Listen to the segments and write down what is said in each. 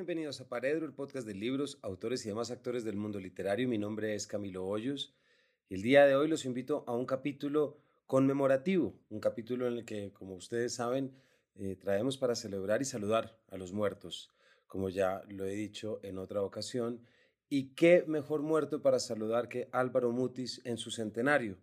bienvenidos a Paredro, el podcast de libros, autores y demás actores del mundo literario. Mi nombre es Camilo Hoyos y el día de hoy los invito a un capítulo conmemorativo, un capítulo en el que, como ustedes saben, eh, traemos para celebrar y saludar a los muertos, como ya lo he dicho en otra ocasión. Y qué mejor muerto para saludar que Álvaro Mutis en su centenario.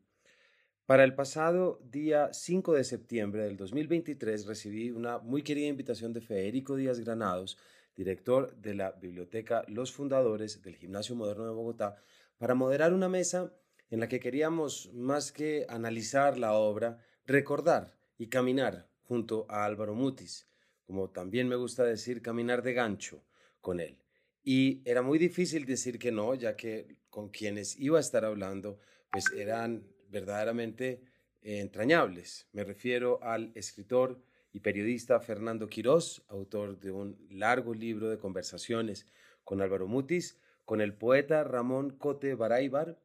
Para el pasado día 5 de septiembre del 2023 recibí una muy querida invitación de Federico Díaz Granados, director de la Biblioteca Los Fundadores del Gimnasio Moderno de Bogotá, para moderar una mesa en la que queríamos, más que analizar la obra, recordar y caminar junto a Álvaro Mutis, como también me gusta decir, caminar de gancho con él. Y era muy difícil decir que no, ya que con quienes iba a estar hablando, pues eran verdaderamente eh, entrañables. Me refiero al escritor periodista Fernando Quirós, autor de un largo libro de conversaciones con Álvaro Mutis, con el poeta Ramón Cote Baraybar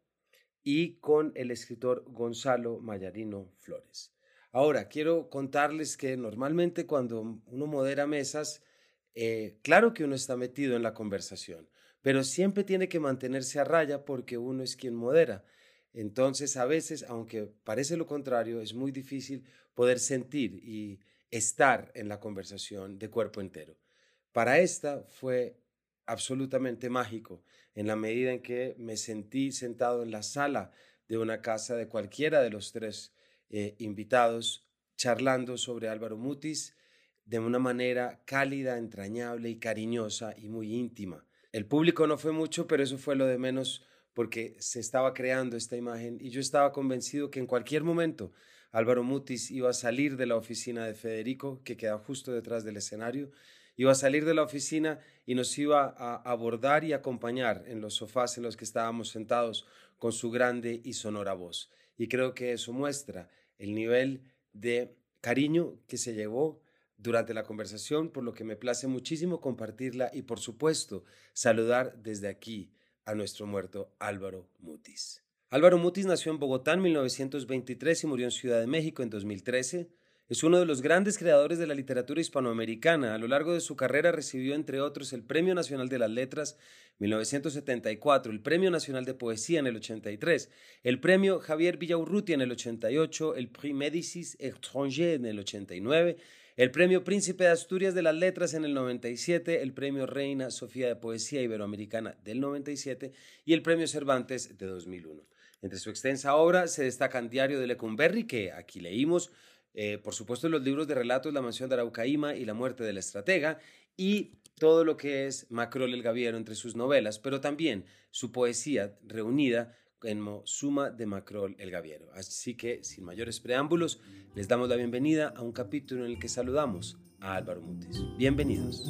y con el escritor Gonzalo Mayarino Flores. Ahora, quiero contarles que normalmente cuando uno modera mesas, eh, claro que uno está metido en la conversación, pero siempre tiene que mantenerse a raya porque uno es quien modera. Entonces, a veces, aunque parece lo contrario, es muy difícil poder sentir y estar en la conversación de cuerpo entero. Para esta fue absolutamente mágico, en la medida en que me sentí sentado en la sala de una casa de cualquiera de los tres eh, invitados, charlando sobre Álvaro Mutis de una manera cálida, entrañable y cariñosa y muy íntima. El público no fue mucho, pero eso fue lo de menos porque se estaba creando esta imagen y yo estaba convencido que en cualquier momento Álvaro Mutis iba a salir de la oficina de Federico, que queda justo detrás del escenario, iba a salir de la oficina y nos iba a abordar y acompañar en los sofás en los que estábamos sentados con su grande y sonora voz. Y creo que eso muestra el nivel de cariño que se llevó durante la conversación, por lo que me place muchísimo compartirla y por supuesto saludar desde aquí a nuestro muerto Álvaro Mutis. Álvaro Mutis nació en Bogotá en 1923 y murió en Ciudad de México en 2013. Es uno de los grandes creadores de la literatura hispanoamericana. A lo largo de su carrera recibió, entre otros, el Premio Nacional de las Letras 1974, el Premio Nacional de Poesía en el 83, el Premio Javier Villaurrutia en el 88, el Prix Médicis Étranger en el 89, el Premio Príncipe de Asturias de las Letras en el 97, el Premio Reina Sofía de Poesía Iberoamericana del 97 y el Premio Cervantes de 2001. Entre su extensa obra se destacan Diario de Lecumberri, que aquí leímos, eh, por supuesto los libros de relatos La mansión de Araucaíma y La muerte del estratega, y todo lo que es Macrol el Gaviero entre sus novelas, pero también su poesía reunida en Suma de Macrol el Gaviero. Así que, sin mayores preámbulos, les damos la bienvenida a un capítulo en el que saludamos a Álvaro Mutis. Bienvenidos.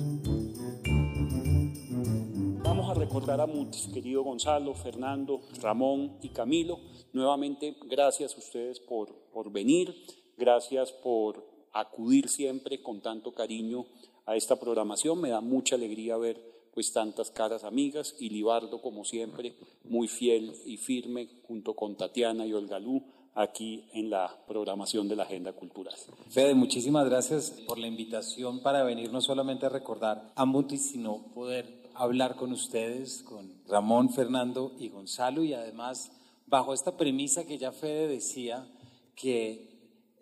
A recordar a Mutis, querido Gonzalo, Fernando, Ramón y Camilo. Nuevamente, gracias a ustedes por, por venir, gracias por acudir siempre con tanto cariño a esta programación. Me da mucha alegría ver pues tantas caras amigas y Libardo, como siempre, muy fiel y firme, junto con Tatiana y Olgalú, aquí en la programación de la Agenda Cultural. Fede, muchísimas gracias por la invitación para venir no solamente a recordar a Mutis, sino poder hablar con ustedes, con Ramón, Fernando y Gonzalo, y además bajo esta premisa que ya Fede decía, que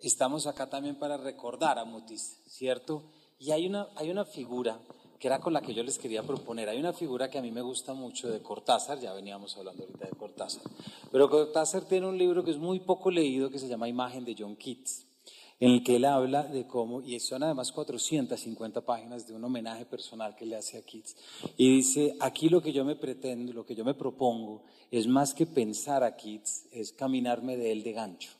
estamos acá también para recordar a Mutis, ¿cierto? Y hay una, hay una figura que era con la que yo les quería proponer. Hay una figura que a mí me gusta mucho de Cortázar, ya veníamos hablando ahorita de Cortázar, pero Cortázar tiene un libro que es muy poco leído que se llama Imagen de John Keats, en el que él habla de cómo, y son además 450 páginas de un homenaje personal que le hace a Keats, y dice, aquí lo que yo me pretendo, lo que yo me propongo, es más que pensar a Keats, es caminarme de él de gancho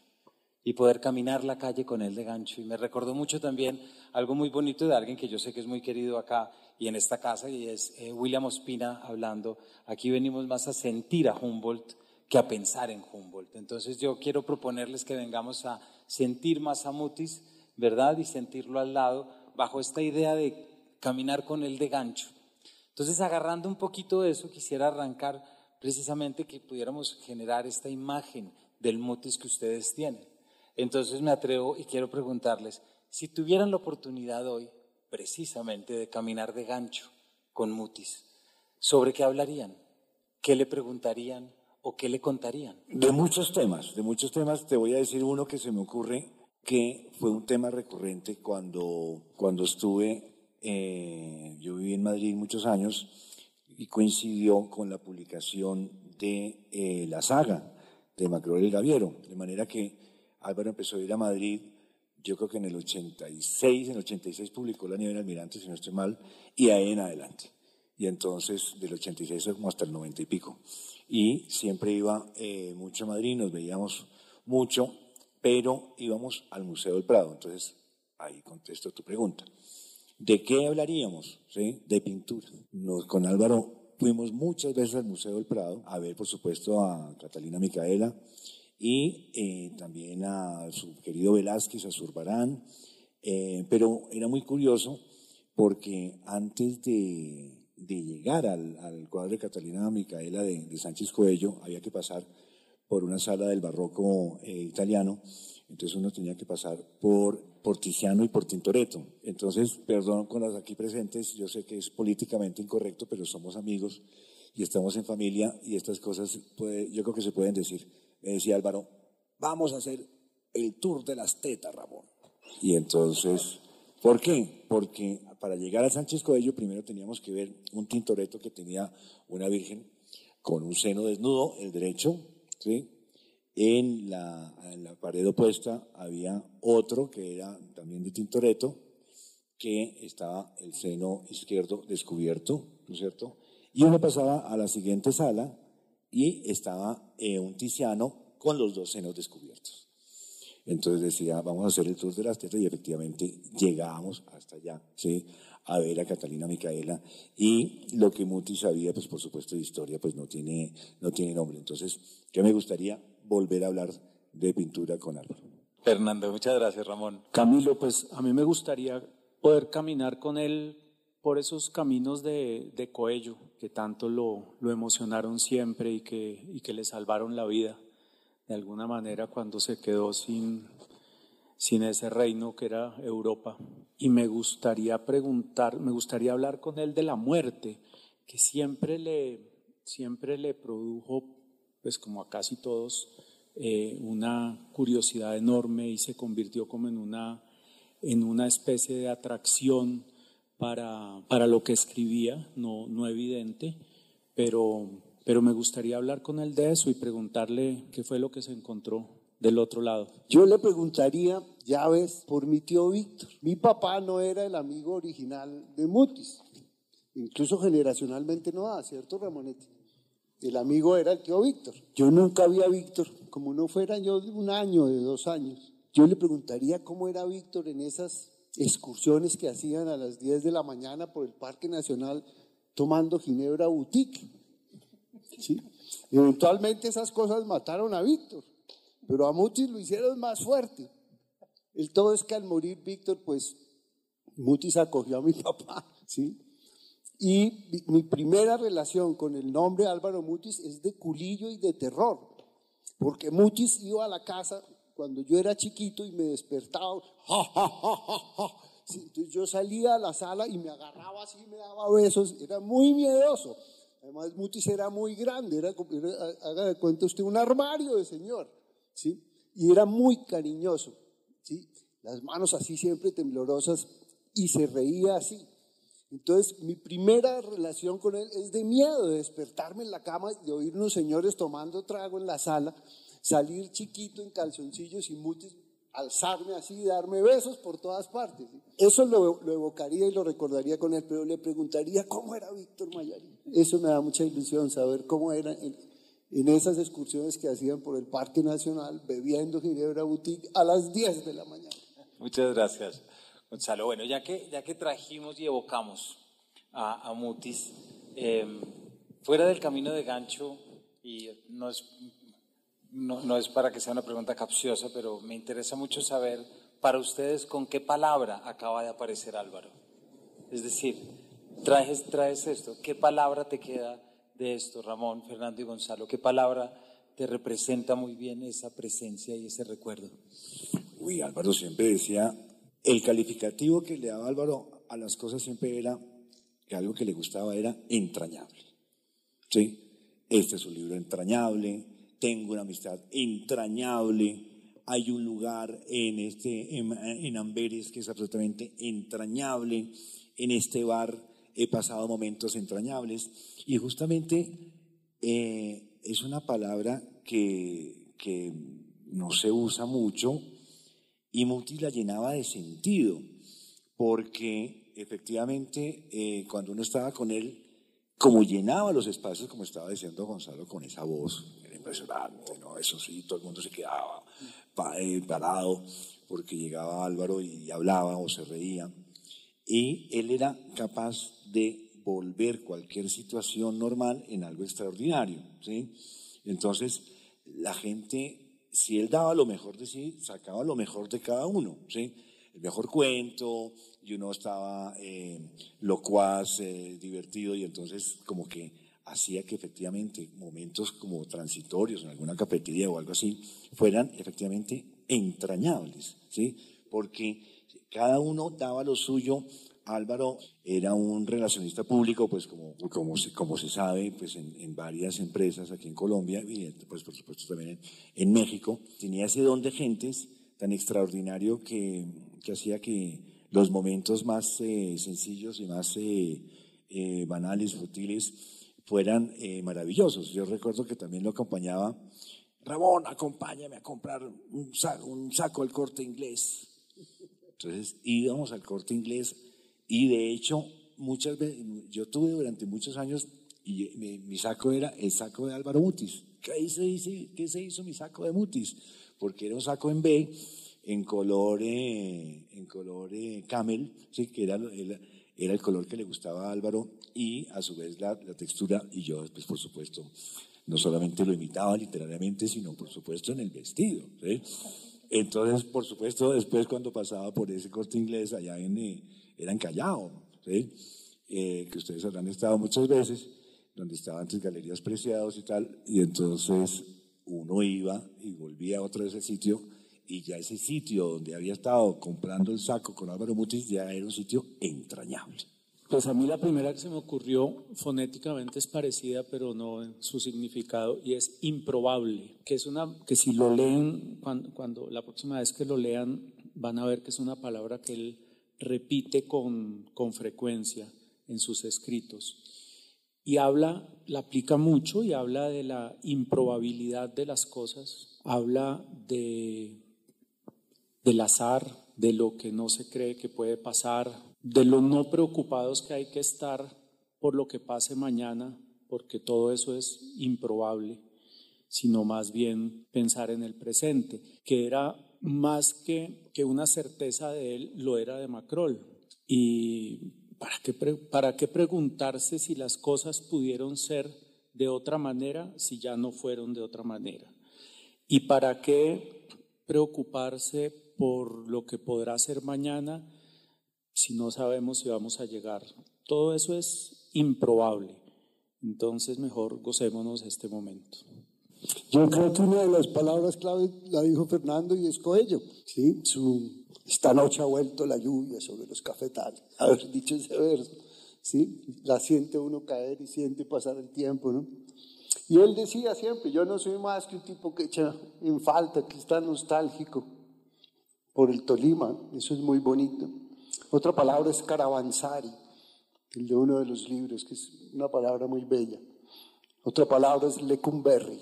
y poder caminar la calle con él de gancho. Y me recordó mucho también algo muy bonito de alguien que yo sé que es muy querido acá y en esta casa, y es eh, William Ospina hablando. Aquí venimos más a sentir a Humboldt que a pensar en Humboldt. Entonces yo quiero proponerles que vengamos a sentir más a Mutis, ¿verdad? Y sentirlo al lado bajo esta idea de caminar con él de gancho. Entonces, agarrando un poquito de eso, quisiera arrancar precisamente que pudiéramos generar esta imagen del Mutis que ustedes tienen. Entonces me atrevo y quiero preguntarles, si tuvieran la oportunidad hoy precisamente de caminar de gancho con Mutis, ¿sobre qué hablarían? ¿Qué le preguntarían o qué le contarían? De muchos temas, de muchos temas. Te voy a decir uno que se me ocurre que fue un tema recurrente cuando, cuando estuve, eh, yo viví en Madrid muchos años y coincidió con la publicación de eh, la saga de Macron el Gaviero, de manera que Álvaro empezó a ir a Madrid, yo creo que en el 86, en el 86 publicó La Nieve en Almirante, si no estoy mal, y ahí en adelante. Y entonces, del 86 como hasta el 90 y pico. Y siempre iba eh, mucho a Madrid, nos veíamos mucho, pero íbamos al Museo del Prado. Entonces, ahí contesto tu pregunta. ¿De qué hablaríamos? ¿Sí? De pintura. Con Álvaro fuimos muchas veces al Museo del Prado a ver, por supuesto, a Catalina Micaela y eh, también a su querido Velázquez, a Zurbarán. Eh, pero era muy curioso porque antes de, llegar al, cuadro de Catalina Micaela de, Sánchez Coello había que pasar por una sala del barroco eh, italiano, entonces uno tenía que pasar por, por Tiziano y por Tintoretto. Entonces, perdón con las aquí presentes, yo sé que es políticamente incorrecto, pero somos amigos y estamos en familia y estas cosas yo creo que se pueden decir. Me decía Álvaro, vamos a hacer el tour de las tetas, Ramón. Y entonces, ¿por qué? Porque para llegar a Sánchez Coello primero teníamos que ver un Tintoretto que tenía una virgen con un seno desnudo, el derecho, ¿sí? En la, pared opuesta había otro que era también de Tintoretto, que estaba el seno izquierdo descubierto, ¿no es cierto? Y uno pasaba a la siguiente sala y estaba eh, un Tiziano con los dos senos descubiertos. Entonces decía, vamos a hacer el tour de las tetas y efectivamente llegamos hasta allá, ¿sí? a ver a Catalina Micaela y lo que Muti sabía, pues por supuesto de historia, pues no tiene, no tiene nombre. Entonces, ¿qué me gustaría volver a hablar de pintura con Álvaro. Fernando, muchas gracias, Ramón. Camilo, pues a mí me gustaría poder caminar con él por esos caminos de, de Coello, que tanto lo, lo emocionaron siempre y que, y que le salvaron la vida, de alguna manera, cuando se quedó sin, sin ese reino que era Europa. Y me gustaría preguntar, me gustaría hablar con él de la muerte, que siempre le, siempre le produjo, pues como a casi todos, eh, una curiosidad enorme y se convirtió como en una, en una especie de atracción para, para lo que escribía, no, no evidente, pero, pero me gustaría hablar con él de eso y preguntarle qué fue lo que se encontró del otro lado. Yo le preguntaría, ya ves, por mi tío Víctor. Mi papá no era el amigo original de Mutis, incluso generacionalmente no da, ¿cierto, Ramonetti? El amigo era el tío Víctor. Yo nunca vi a Víctor, como no fuera yo de un año, de dos años. Yo le preguntaría cómo era Víctor en esas excursiones que hacían a las 10 de la mañana por el Parque Nacional tomando Ginebra Boutique. ¿Sí? Eventualmente esas cosas mataron a Víctor. Pero a Mutis lo hicieron más fuerte. El todo es que al morir Víctor, pues Mutis acogió a mi papá, ¿sí? Y mi primera relación con el nombre Álvaro Mutis es de culillo y de terror, porque Mutis iba a la casa cuando yo era chiquito y me despertaba, entonces yo salía a la sala y me agarraba así, me daba besos, era muy miedoso. Además, Mutis era muy grande, era, haga de cuenta usted, un armario de señor. ¿sí? Y era muy cariñoso, ¿sí? Las manos así siempre temblorosas y se reía así. Entonces, mi primera relación con él es de miedo, de despertarme en la cama, de oír unos señores tomando trago en la sala, salir chiquito en calzoncillos y mutis, alzarme así y darme besos por todas partes. Eso lo, evocaría y lo recordaría con él, pero le preguntaría cómo era Víctor Mayarín. Eso me da mucha ilusión, saber cómo era en esas excursiones que hacían por el Parque Nacional, bebiendo Ginebra Boutique a las 10 de la mañana. Muchas gracias, Gonzalo. Bueno, ya que, ya que trajimos y evocamos a, Mutis, em, fuera del camino de gancho, y no es, no, no es para que sea una pregunta capciosa, pero me interesa mucho saber para ustedes con qué palabra acaba de aparecer Álvaro. Es decir, traes, traes esto, ¿qué palabra te queda? de esto, Ramón, Fernando y Gonzalo? ¿Qué palabra te representa muy bien esa presencia y ese recuerdo? Uy, Álvaro siempre decía, el calificativo que le daba Álvaro a las cosas siempre era que algo que le gustaba era entrañable. ¿Sí? Este es un libro entrañable, tengo una amistad entrañable, hay un lugar en, este, en, Amberes que es absolutamente entrañable, en este bar he pasado momentos entrañables. Y justamente eh, es una palabra que, no se usa mucho y Muti la llenaba de sentido, porque efectivamente eh, cuando uno estaba con él, como llenaba los espacios, como estaba diciendo Gonzalo, con esa voz, impresionante, ¿no? Eso sí, todo el mundo se quedaba eh, parado porque llegaba Álvaro y hablaba o se reía. Y él era capaz de volver cualquier situación normal en algo extraordinario, ¿sí? Entonces, la gente, si él daba lo mejor de sí, sacaba lo mejor de cada uno, ¿sí? El mejor cuento, y uno estaba eh, locuaz, eh, divertido, y entonces como que hacía que efectivamente momentos como transitorios en alguna cafetería o algo así fueran efectivamente entrañables, ¿sí? Porque cada uno daba lo suyo. Álvaro era un relacionista público, pues como, como, se, como se sabe, pues en, varias empresas aquí en Colombia y pues por supuesto también en, México. Tenía ese don de gentes tan extraordinario que, que hacía que los momentos más eh, sencillos y más eh, eh, banales, futiles, fueran maravillosos. Yo recuerdo que también lo acompañaba, Ramón, acompáñame a comprar un saco, un saco al corte inglés. Entonces íbamos al corte inglés y de hecho muchas veces, yo tuve durante muchos años y mi, saco era el saco de Álvaro Mutis. ¿Qué se, hizo, ¿Qué se hizo mi saco de Mutis? Porque era un saco en B en color, eh, en color eh, camel, ¿sí? que era, era, el color que le gustaba a Álvaro y a su vez la, la textura y yo, pues por supuesto, no solamente lo imitaba literariamente, sino por supuesto en el vestido. Entonces, por supuesto, después cuando pasaba por ese corte inglés allá en, eh, era en Callao, ¿sí? Eh, que ustedes habrán estado muchas veces, donde estaban antes galerías preciados y tal, y entonces uno iba y volvía a otro de ese sitio y ya ese sitio donde había estado comprando el saco con Álvaro Mutis ya era un sitio entrañable. Pues a mí la primera que se me ocurrió fonéticamente es parecida, pero no en su significado, y es improbable, que es una, que si lo leen, cuando, cuando la próxima vez que lo lean, van a ver que es una palabra que él repite con, con frecuencia en sus escritos. Y habla, la aplica mucho y habla de la improbabilidad de las cosas, habla de del azar, de lo que no se cree que puede pasar, de los no preocupados que hay que estar por lo que pase mañana, porque todo eso es improbable, sino más bien pensar en el presente, que era más que, que una certeza de él, lo era de Macrol. Y ¿para qué, ¿para qué preguntarse si las cosas pudieron ser de otra manera si ya no fueron de otra manera? ¿Y para qué preocuparse por lo que podrá ser mañana si no sabemos si vamos a llegar. Todo eso es improbable. Entonces mejor gocémonos este momento. Yo creo que una de las palabras clave la dijo Fernando y es Coello. ¿sí? Su, esta noche ha vuelto la lluvia sobre los cafetales. Haber dicho ese verso. ¿sí? La siente uno caer y siente pasar el tiempo. ¿no? Y él decía siempre, yo no soy más que un tipo que echa en falta, que está nostálgico por el Tolima, eso es muy bonito. Otra palabra es caravanzari, el de uno de los libros, que es una palabra muy bella. Otra palabra es lecumberri,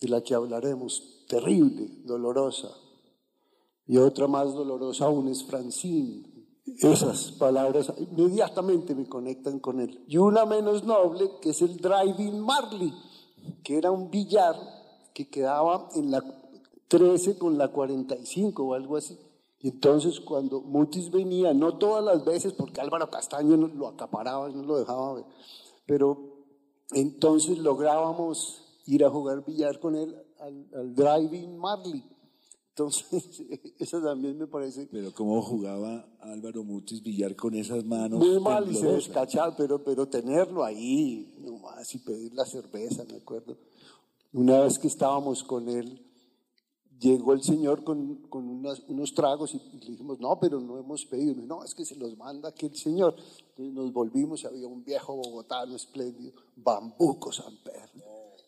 de la que hablaremos, terrible, dolorosa. Y otra más dolorosa aún es francine. Esas palabras inmediatamente me conectan con él. Y una menos noble, que es el driving Marley, que era un billar que quedaba en la 13 con la 45 o algo así. Y entonces cuando Mutis venía, no todas las veces, porque Álvaro Castaño lo acaparaba y no lo dejaba ver, pero entonces lográbamos ir a jugar billar con él al, driving Marley. Entonces, eso también me parece. Pero cómo jugaba Álvaro Mutis billar con esas manos. Muy mal y se descachaba, pero, pero tenerlo ahí, nomás, y pedir la cerveza, me acuerdo. Una vez que estábamos con él, llegó el señor con, con unos tragos y, le dijimos, no, pero no hemos pedido. no, es que se los manda aquí el señor. Entonces nos volvimos había un viejo bogotano espléndido, Bambuco Samper,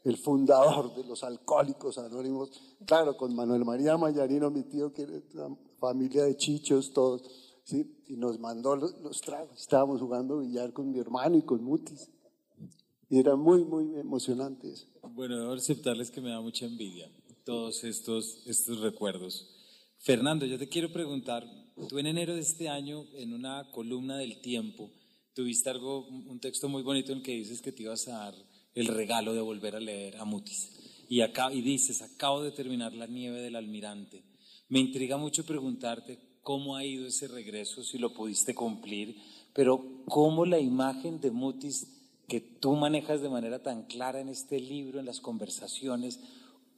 el fundador de los alcohólicos anónimos. Claro, con Manuel María Mayarino, mi tío, que era una familia de chichos, todos. ¿sí? Y nos mandó los, los tragos. Estábamos jugando billar con mi hermano y con Mutis. Y era muy, muy emocionante eso. Bueno, debo aceptarles que me da mucha envidia todos estos, estos recuerdos. Fernando, yo te quiero preguntar, tú en enero de este año, en una columna del tiempo, tuviste algo, un texto muy bonito en que dices que te ibas a dar el regalo de volver a leer a Mutis. Y, acá, y dices, acabo de terminar La nieve del almirante. Me intriga mucho preguntarte cómo ha ido ese regreso, si lo pudiste cumplir, pero cómo la imagen de Mutis que tú manejas de manera tan clara en este libro, en las conversaciones,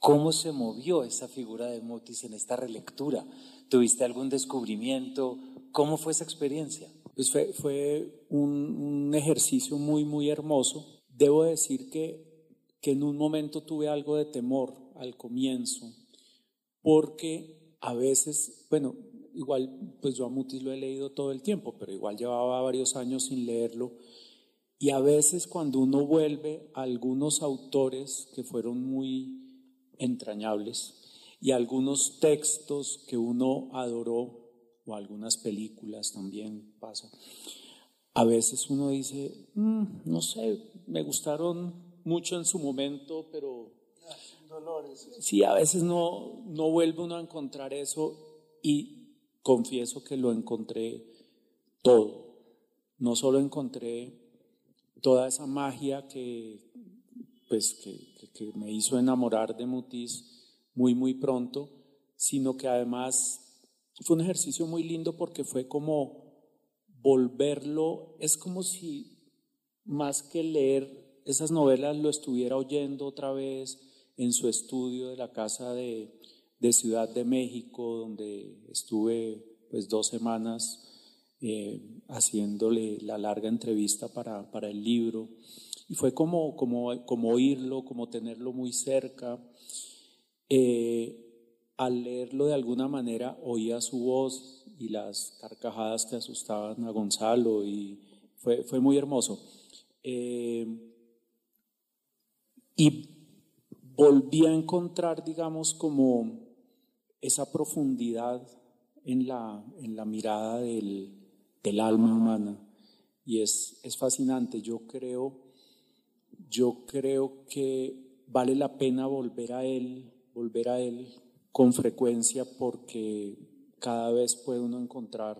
¿Cómo se movió esa figura de Mutis en esta relectura? ¿Tuviste algún descubrimiento? ¿Cómo fue esa experiencia? Pues fue, fue un, ejercicio muy, muy hermoso. Debo decir que, que en un momento tuve algo de temor al comienzo, porque a veces, bueno, igual, pues yo a Mutis lo he leído todo el tiempo, pero igual llevaba varios años sin leerlo. Y a veces cuando uno vuelve a algunos autores que fueron muy entrañables y algunos textos que uno adoró o algunas películas también pasa. A veces uno dice, mm, no sé, me gustaron mucho en su momento, pero sí, a veces no, no vuelve uno a encontrar eso y confieso que lo encontré todo. No solo encontré toda esa magia que, pues, que, que me hizo enamorar de Mutis muy, muy pronto, sino que además fue un ejercicio muy lindo porque fue como volverlo, es como si más que leer esas novelas lo estuviera oyendo otra vez en su estudio de la casa de, Ciudad de México, donde estuve pues dos semanas eh, haciéndole la larga entrevista para, para el libro. Y fue como, como, como oírlo, como tenerlo muy cerca. Eh, al leerlo de alguna manera oía su voz y las carcajadas que asustaban a Gonzalo y fue, fue muy hermoso. Eh, y volví a encontrar, digamos, como esa profundidad en la, en la mirada del, del alma humana. Y es, es fascinante. Yo creo yo creo que vale la pena volver a Él, volver a Él con frecuencia porque cada vez puede uno encontrar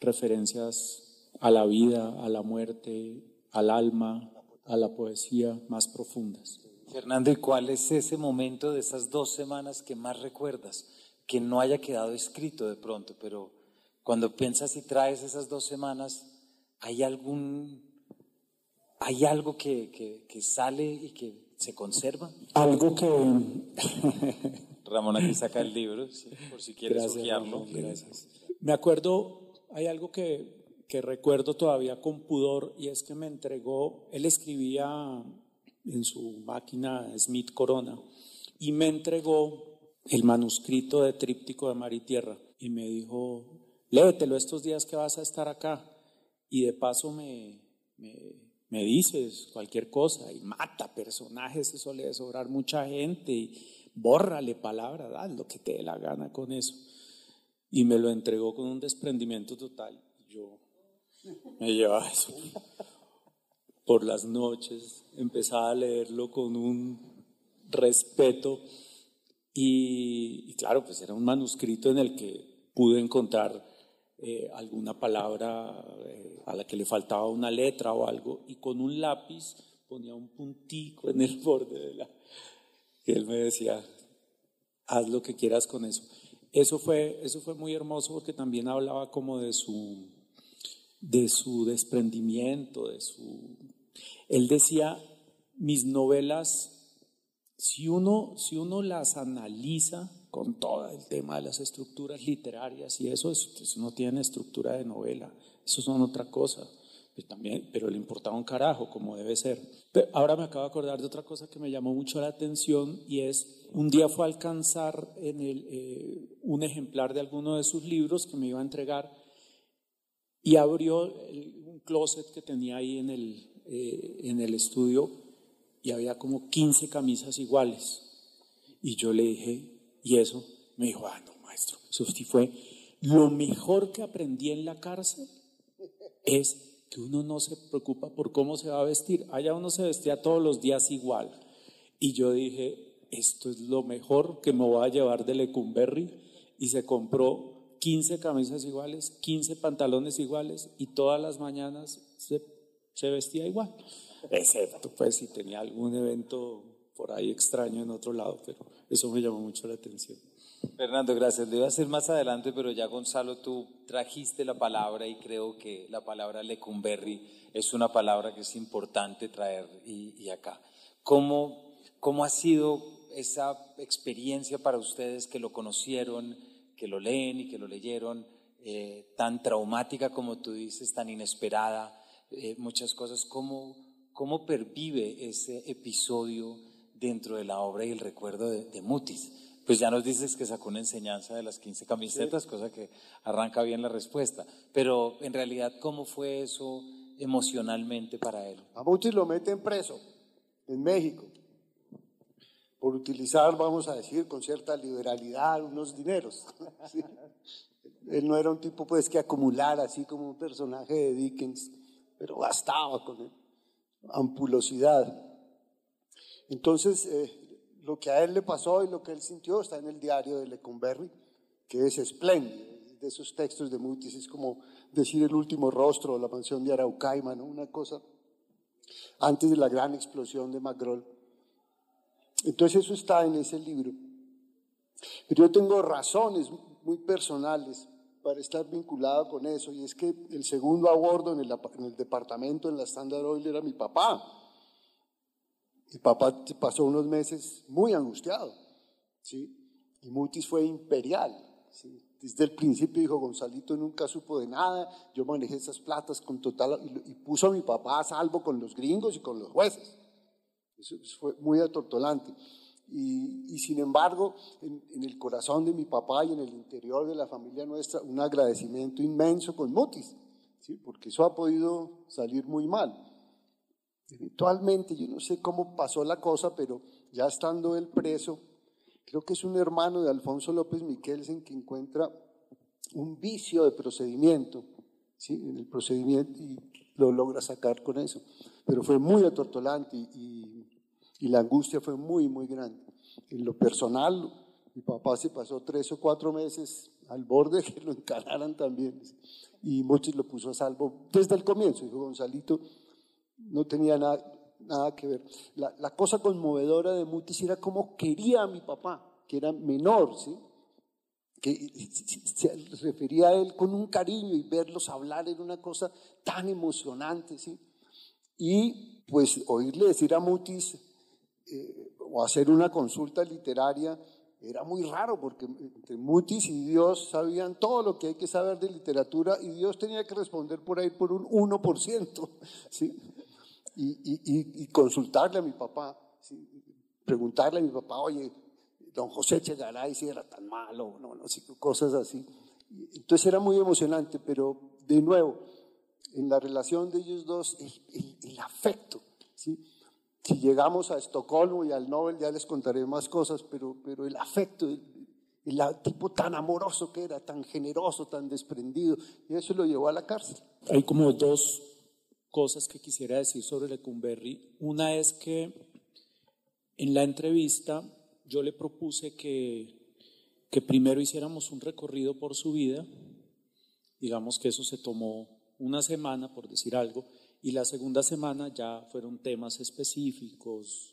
referencias a la vida, a la muerte, al alma, a la poesía más profundas. Fernando, ¿y cuál es ese momento de esas dos semanas que más recuerdas? Que no haya quedado escrito de pronto, pero cuando piensas y traes esas dos semanas, ¿hay algún ¿Hay algo que, que, sale y que se conserva? Algo que... Ramón aquí saca el libro, por si quieres gracias, gracias. Me acuerdo, hay algo que, que recuerdo todavía con pudor y es que me entregó, él escribía en su máquina Smith Corona y me entregó el manuscrito de Tríptico de Mar y Tierra y me dijo, léetelo estos días que vas a estar acá y de paso me, me me dices cualquier cosa y mata personajes, eso le sobrar mucha gente y bórrale palabras, haz lo que te dé la gana con eso. Y me lo entregó con un desprendimiento total. Yo me llevaba eso por las noches, empezaba a leerlo con un respeto y claro, pues era un manuscrito en el que pude encontrar eh, alguna palabra eh, a la que le faltaba una letra o algo, y con un lápiz ponía un puntico en el borde de la... Y él me decía, haz lo que quieras con eso. Eso fue, eso fue muy hermoso porque también hablaba como de su, de su desprendimiento, de su... Él decía, mis novelas, si uno, si uno las analiza, con todo el tema de las estructuras literarias y eso, eso no tiene estructura de novela, eso son otra cosa. pues también, pero le importaba un carajo, como debe ser. ahora me acabo de acordar de otra cosa que me llamó mucho la atención y es, un día fue a alcanzar en el, eh, un ejemplar de alguno de sus libros que me iba a entregar y abrió un closet que tenía ahí en el, eh, en el estudio y había como 15 camisas iguales. Y yo le dije, ¿y eso? Me dijo, ah, no, maestro, eso fue lo mejor que aprendí en la cárcel es que uno no se preocupa por cómo se va a vestir. Allá uno se vestía todos los días igual. Y yo dije, esto es lo mejor que me voy a llevar de Lecumberri. Y se compró 15 camisas iguales, 15 pantalones iguales y todas las mañanas se, se vestía igual. Excepto pues si tenía algún evento por ahí extraño en otro lado, pero eso me llamó mucho la atención. Fernando, gracias. Lo iba a hacer más adelante, pero ya Gonzalo, tú trajiste la palabra y creo que la palabra Lecumberri es una palabra que es importante traer y, acá. ¿Cómo, ¿Cómo ha sido esa experiencia para ustedes que lo conocieron, que lo leen y que lo leyeron, eh, tan traumática como tú dices, tan inesperada, eh, muchas cosas? ¿Cómo, ¿Cómo pervive ese episodio dentro de la obra y el recuerdo de, de Mutis? pues ya nos dices que sacó una enseñanza de las 15 camisetas, cosa que arranca bien la respuesta. Pero en realidad, ¿cómo fue eso emocionalmente para él? A Mutis lo meten preso en México por utilizar, vamos a decir, con cierta liberalidad unos dineros. Él no era un tipo pues que acumulara así como un personaje de Dickens, pero bastaba con ampulosidad. Entonces, eh, lo que a él le pasó y lo que él sintió está en el diario de Lecumberri, que es espléndido. De esos textos de Mutis es como decir el último rostro, la mansión de Araucaima, ¿no? Una cosa antes de la gran explosión de Macrol. Entonces eso está en ese libro. Pero yo tengo razones muy personales para estar vinculado con eso, y es que el segundo a bordo en el, en el departamento, en la Standard Oil, era mi papá. Mi papá pasó unos meses muy angustiado, ¿sí? Y Mutis fue imperial, ¿sí? Desde el principio dijo, Gonzalito nunca supo de nada, yo manejé esas platas con total, y, puso a mi papá a salvo con los gringos y con los jueces. Eso, fue muy atortolante. Y, sin embargo, en, en, el corazón de mi papá y en el interior de la familia nuestra, un agradecimiento inmenso con Mutis, ¿sí? porque eso ha podido salir muy mal. Eventualmente, yo no sé cómo pasó la cosa, pero ya estando él preso, creo que es un hermano de Alfonso López Miquelsen que encuentra un vicio de procedimiento, ¿sí? en el procedimiento y lo logra sacar con eso. Pero fue muy atortolante y, y la angustia fue muy, muy grande. En lo personal, mi papá se pasó tres o cuatro meses al borde de que lo encararan también. Y muchos lo puso a salvo desde el comienzo. Dijo, Gonzalito, no tenía nada, nada que ver. La, cosa conmovedora de Mutis era cómo quería a mi papá, que era menor, ¿sí? que se refería a él con un cariño y verlos hablar era una cosa tan emocionante, ¿sí? Y pues oírle decir a Mutis eh, o hacer una consulta literaria era muy raro porque entre Mutis y Dios sabían todo lo que hay que saber de literatura y Dios tenía que responder por ahí por un 1%, ¿sí? Y, consultarle a mi papá, preguntarle a mi papá, oye, don José Chegaray si era tan malo, no, no, cosas así. Entonces era muy emocionante, pero de nuevo, en la relación de ellos dos, el, afecto, ¿sí? Si llegamos a Estocolmo y al Nobel ya les contaré más cosas, pero, pero el afecto, el, el, tipo tan amoroso que era, tan generoso, tan desprendido, y eso lo llevó a la cárcel. Hay como dos cosas que quisiera decir sobre Lecumberri. Una es que en la entrevista yo le propuse que, primero hiciéramos un recorrido por su vida, digamos que eso se tomó una semana, por decir algo, y la segunda semana ya fueron temas específicos,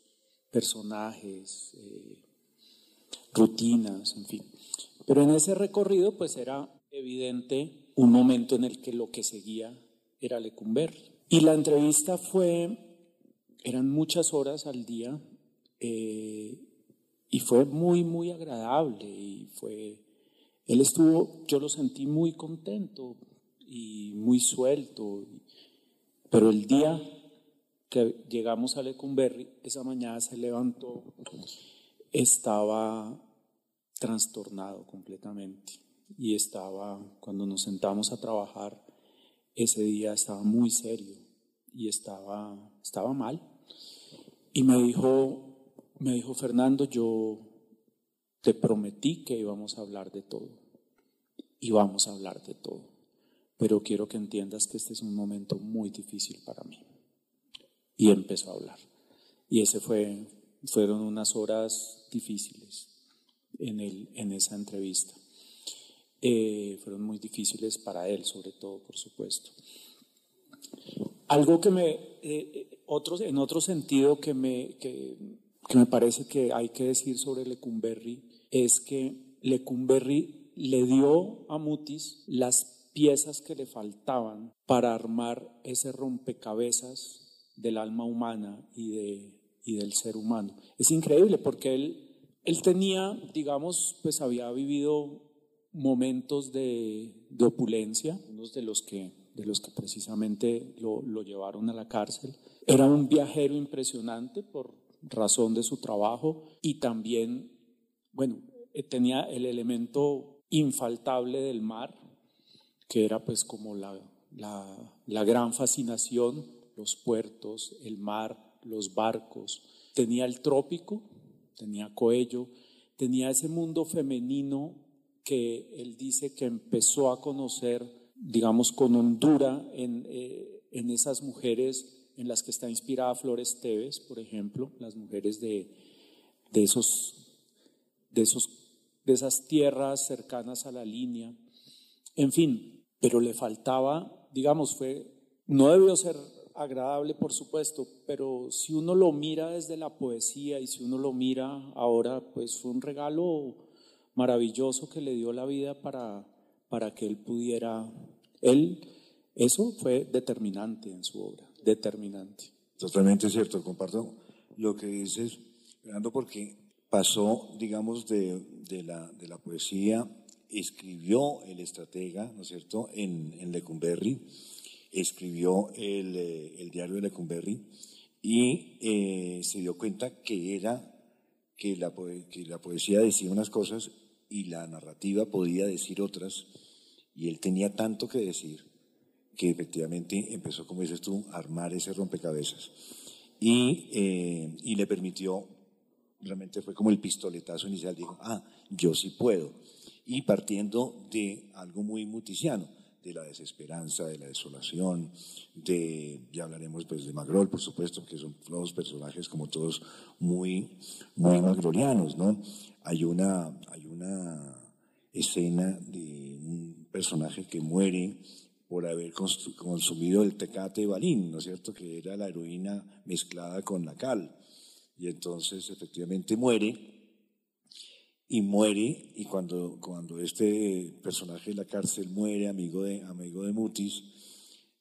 personajes, eh, rutinas, en fin. Pero en ese recorrido pues era evidente un momento en el que lo que seguía era Lecumberri. Y la entrevista fue, eran muchas horas al día eh, y fue muy, muy agradable y fue, él estuvo, yo lo sentí muy contento y muy suelto. Pero el día que llegamos a Lecumberri, esa mañana se levantó, estaba trastornado completamente y estaba, cuando nos sentamos a trabajar, ese día estaba muy serio y estaba, estaba mal. Y me dijo, me dijo, Fernando, yo te prometí que íbamos a hablar de todo. Y vamos a hablar de todo. Pero quiero que entiendas que este es un momento muy difícil para mí. Y empezó a hablar. Y ese fue, fueron unas horas difíciles en, el, en esa entrevista. Eh, fueron muy difíciles para él, sobre todo, por supuesto. Algo que me, eh, otros, en otro sentido que me, que, me parece que hay que decir sobre Lecumberri es que Lecumberri le dio a Mutis las piezas que le faltaban para armar ese rompecabezas del alma humana y, de, y del ser humano. Es increíble porque él, él tenía, digamos, pues había vivido momentos de, opulencia, unos de los que, de los que precisamente lo, llevaron a la cárcel. Era un viajero impresionante por razón de su trabajo y también, bueno, eh, tenía el elemento infaltable del mar, que era pues como la, la gran fascinación, los puertos, el mar, los barcos. Tenía el trópico, tenía Coello, tenía ese mundo femenino que él dice que empezó a conocer, digamos, con hondura en, eh, en esas mujeres en las que está inspirada Flores Teves, por ejemplo, las mujeres de, de, esos, de, esos, de esas tierras cercanas a la línea. En fin, pero le faltaba, digamos, fue, no debió ser agradable, por supuesto, pero si uno lo mira desde la poesía y si uno lo mira ahora, pues fue un regalo maravilloso que le dio la vida para, para que él pudiera, él, eso fue determinante en su obra, determinante. Totalmente cierto, comparto lo que dices, Fernando, porque pasó, digamos, de, la, de la poesía, escribió el estratega, ¿no es cierto?, en, en Lecumberri, escribió el, eh, el diario de Lecumberri y eh, se dio cuenta que era que la, que la poesía decía unas cosas y la narrativa podía decir otras, y él tenía tanto que decir que efectivamente empezó, como dices tú, a armar ese rompecabezas. Y, eh, y le permitió, realmente fue como el pistoletazo inicial, dijo, ah, yo sí puedo. Y partiendo de algo muy muticiano, de la desesperanza, de la desolación, de, ya hablaremos pues de Magrol, por supuesto, que son los personajes como todos muy, muy magrolianos, ¿no? Hay una, hay una escena de personaje que muere por haber consumido el tecate balín, ¿no es cierto? Que era la heroína mezclada con la cal. Y entonces efectivamente muere y muere, y cuando, cuando este personaje de la cárcel muere, amigo de, amigo de Mutis,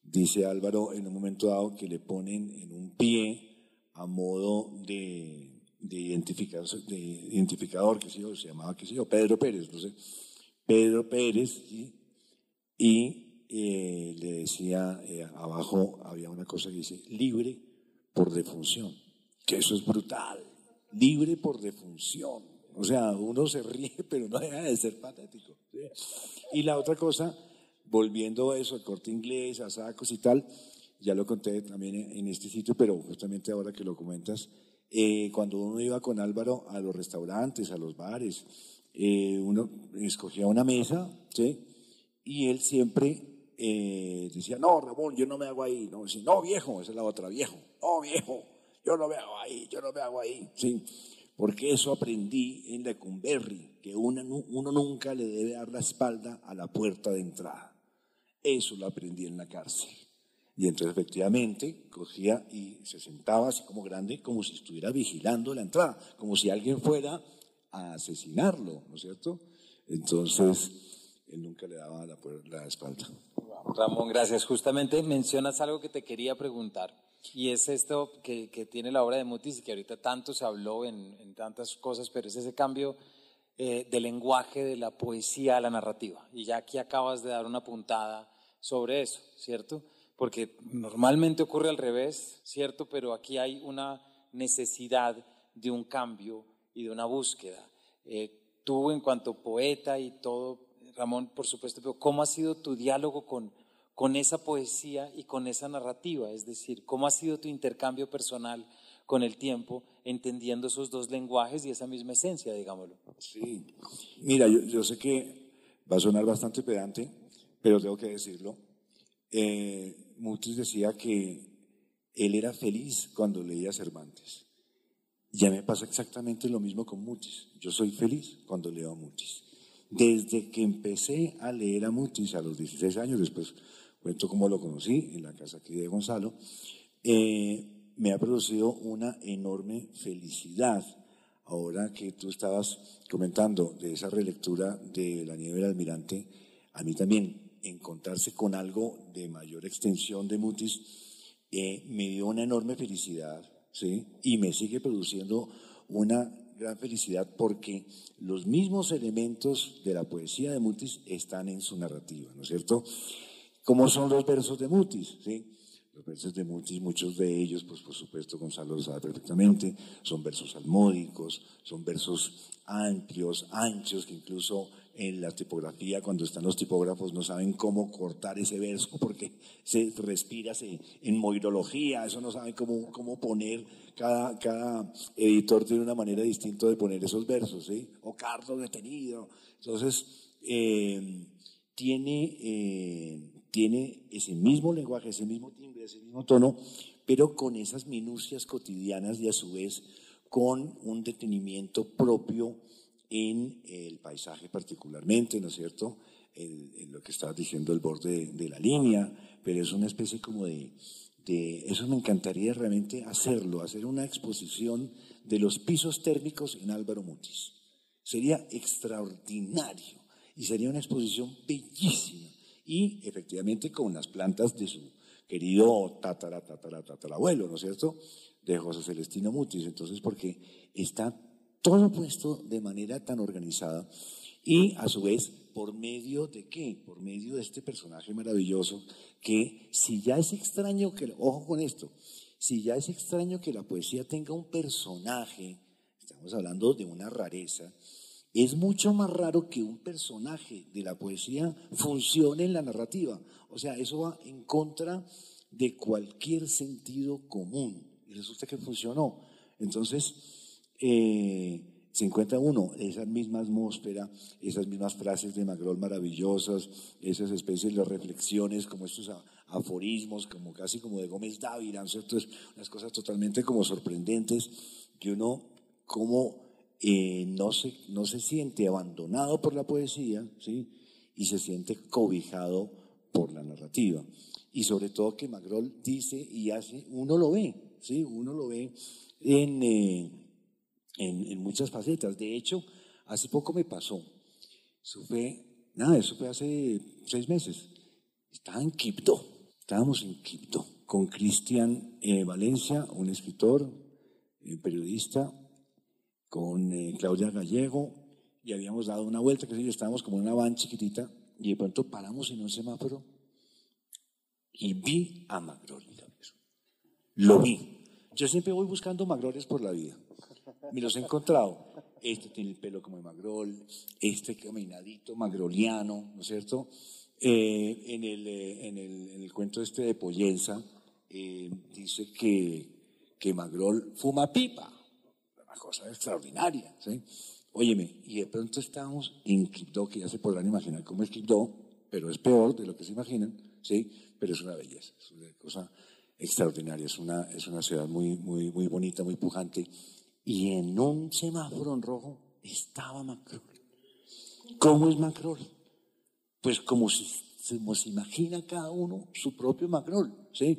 dice Álvaro en un momento dado que le ponen en un pie a modo de, de, identificador, de identificador, que se llamaba, que se Pedro Pérez, no sé, Pedro Pérez, y eh, le decía, eh, abajo había una cosa que dice, libre por defunción, que eso es brutal, libre por defunción. O sea, uno se ríe, pero no deja de ser patético. Y la otra cosa, volviendo a eso, al corte inglés, a sacos y tal, ya lo conté también en este sitio, pero justamente ahora que lo comentas, eh, cuando uno iba con Álvaro a los restaurantes, a los bares, eh, uno escogía una mesa, ¿sí? Y él siempre eh, decía, no, Ramón, yo no me hago ahí. No, no, viejo, esa es la otra, viejo. No, viejo, yo no me hago ahí, yo no me hago ahí. Sí porque eso aprendí en Lecumberri, que uno nunca le debe dar la espalda a la puerta de entrada. Eso lo aprendí en la cárcel. Y entonces efectivamente cogía y se sentaba así como grande, como si estuviera vigilando la entrada, como si alguien fuera a asesinarlo, ¿no es cierto? Entonces, él nunca le daba la, espalda. Ramón, gracias. Justamente mencionas algo que te quería preguntar. Y es esto que, tiene la obra de Mutis y que ahorita tanto se habló en, tantas cosas, pero es ese cambio eh, del lenguaje de la poesía a la narrativa. Y ya aquí acabas de dar una puntada sobre eso, ¿cierto? porque normalmente ocurre al revés, ¿cierto? Pero aquí hay una necesidad de un cambio y de una búsqueda. Eh, tú en cuanto poeta y todo, Ramón, por supuesto, pero ¿cómo ha sido tu diálogo con, con esa poesía y con esa narrativa? Es decir, ¿cómo ha sido tu intercambio personal con el tiempo, entendiendo esos dos lenguajes y esa misma esencia, digámoslo? Sí, mira, yo, sé que va a sonar bastante pedante, pero tengo que decirlo. Eh, Mutis decía que él era feliz cuando leía Cervantes. Ya me pasa exactamente lo mismo con Mutis. Yo soy feliz cuando leo a Mutis. Desde que empecé a leer a Mutis a los 16 años, después cuento cómo lo conocí en la casa aquí de Gonzalo, eh, me ha producido una enorme felicidad. Ahora que tú estabas comentando de esa relectura de La nieve del almirante, a mí también encontrarse con algo de mayor extensión de Mutis eh, me dio una enorme felicidad ¿sí? Y me sigue produciendo una gran felicidad porque los mismos elementos de la poesía de Mutis están en su narrativa, ¿no es cierto? ¿Cómo son los versos de Mutis? ¿sí? Los versos de Mutis, muchos de ellos, pues por supuesto Gonzalo lo sabe perfectamente, son versos salmódicos, son versos amplios, anchos, que incluso en la tipografía, cuando están los tipógrafos, no saben cómo cortar ese verso porque se respira se, en moirología, eso no saben cómo, cómo poner, cada, cada editor tiene una manera distinta de poner esos versos, ¿sí? O cardo detenido. Entonces, eh, tiene, eh, tiene ese mismo lenguaje, ese mismo timbre, ese mismo tono, pero con esas minucias cotidianas y a su vez con un detenimiento propio en el paisaje particularmente, ¿no es cierto? En, lo que estabas diciendo, el borde de, la línea, pero es una especie como de, de, eso me encantaría realmente hacerlo, hacer una exposición de los pisos térmicos en Álvaro Mutis. Sería extraordinario y sería una exposición bellísima y efectivamente con las plantas de su querido tatara, tatara, tatarabuelo, ¿no es cierto? De José Celestino Mutis. Entonces, porque está todo puesto de manera tan organizada y a su vez, ¿por medio de qué? Por medio de este personaje maravilloso que si ya es extraño que, ojo con esto, si ya es extraño que la poesía tenga un personaje, estamos hablando de una rareza, es mucho más raro que un personaje de la poesía funcione en la narrativa. O sea, eso va en contra de cualquier sentido común. Y resulta que funcionó. Entonces, eh, se encuentra uno esa misma atmósfera, esas mismas frases de Magrol maravillosas, esas especies de reflexiones, como estos aforismos, como casi como de Gómez Dávila, entonces unas cosas totalmente como sorprendentes, que uno como eh, no, se, no se siente abandonado por la poesía, ¿sí? y se siente cobijado por la narrativa. Y sobre todo que Magrol dice y hace, uno lo ve, ¿sí? uno lo ve en... Eh, en, muchas facetas. De hecho, hace poco me pasó. Fue, nada, eso fue hace seis meses. Estaba en Quibdó. Estábamos en Quibdó con Cristian eh, Valencia, un escritor, un periodista, con eh, Claudia Gallego, y habíamos dado una vuelta, que estábamos como en una van chiquitita, y de pronto paramos en un semáforo y vi a Magrol. Lo vi. Yo siempre voy buscando Magroles por la vida me los he encontrado. Este tiene el pelo como de magrol, este caminadito magroliano, ¿no es cierto? Eh, en, el, eh, en, el, en, el, cuento este de Poyenza, eh, dice que, que Magrol fuma pipa, una cosa extraordinaria, ¿sí? Óyeme, y de pronto estamos en Quibdó, que ya se podrán imaginar cómo es Quibdó, pero es peor de lo que se imaginan, ¿sí? Pero es una belleza, es una cosa extraordinaria, es una, es una ciudad muy, muy, muy bonita, muy pujante, y en un semáforo en rojo estaba Macron. ¿Cómo es Macron? Pues como se, se imagina cada uno su propio Macron, ¿sí?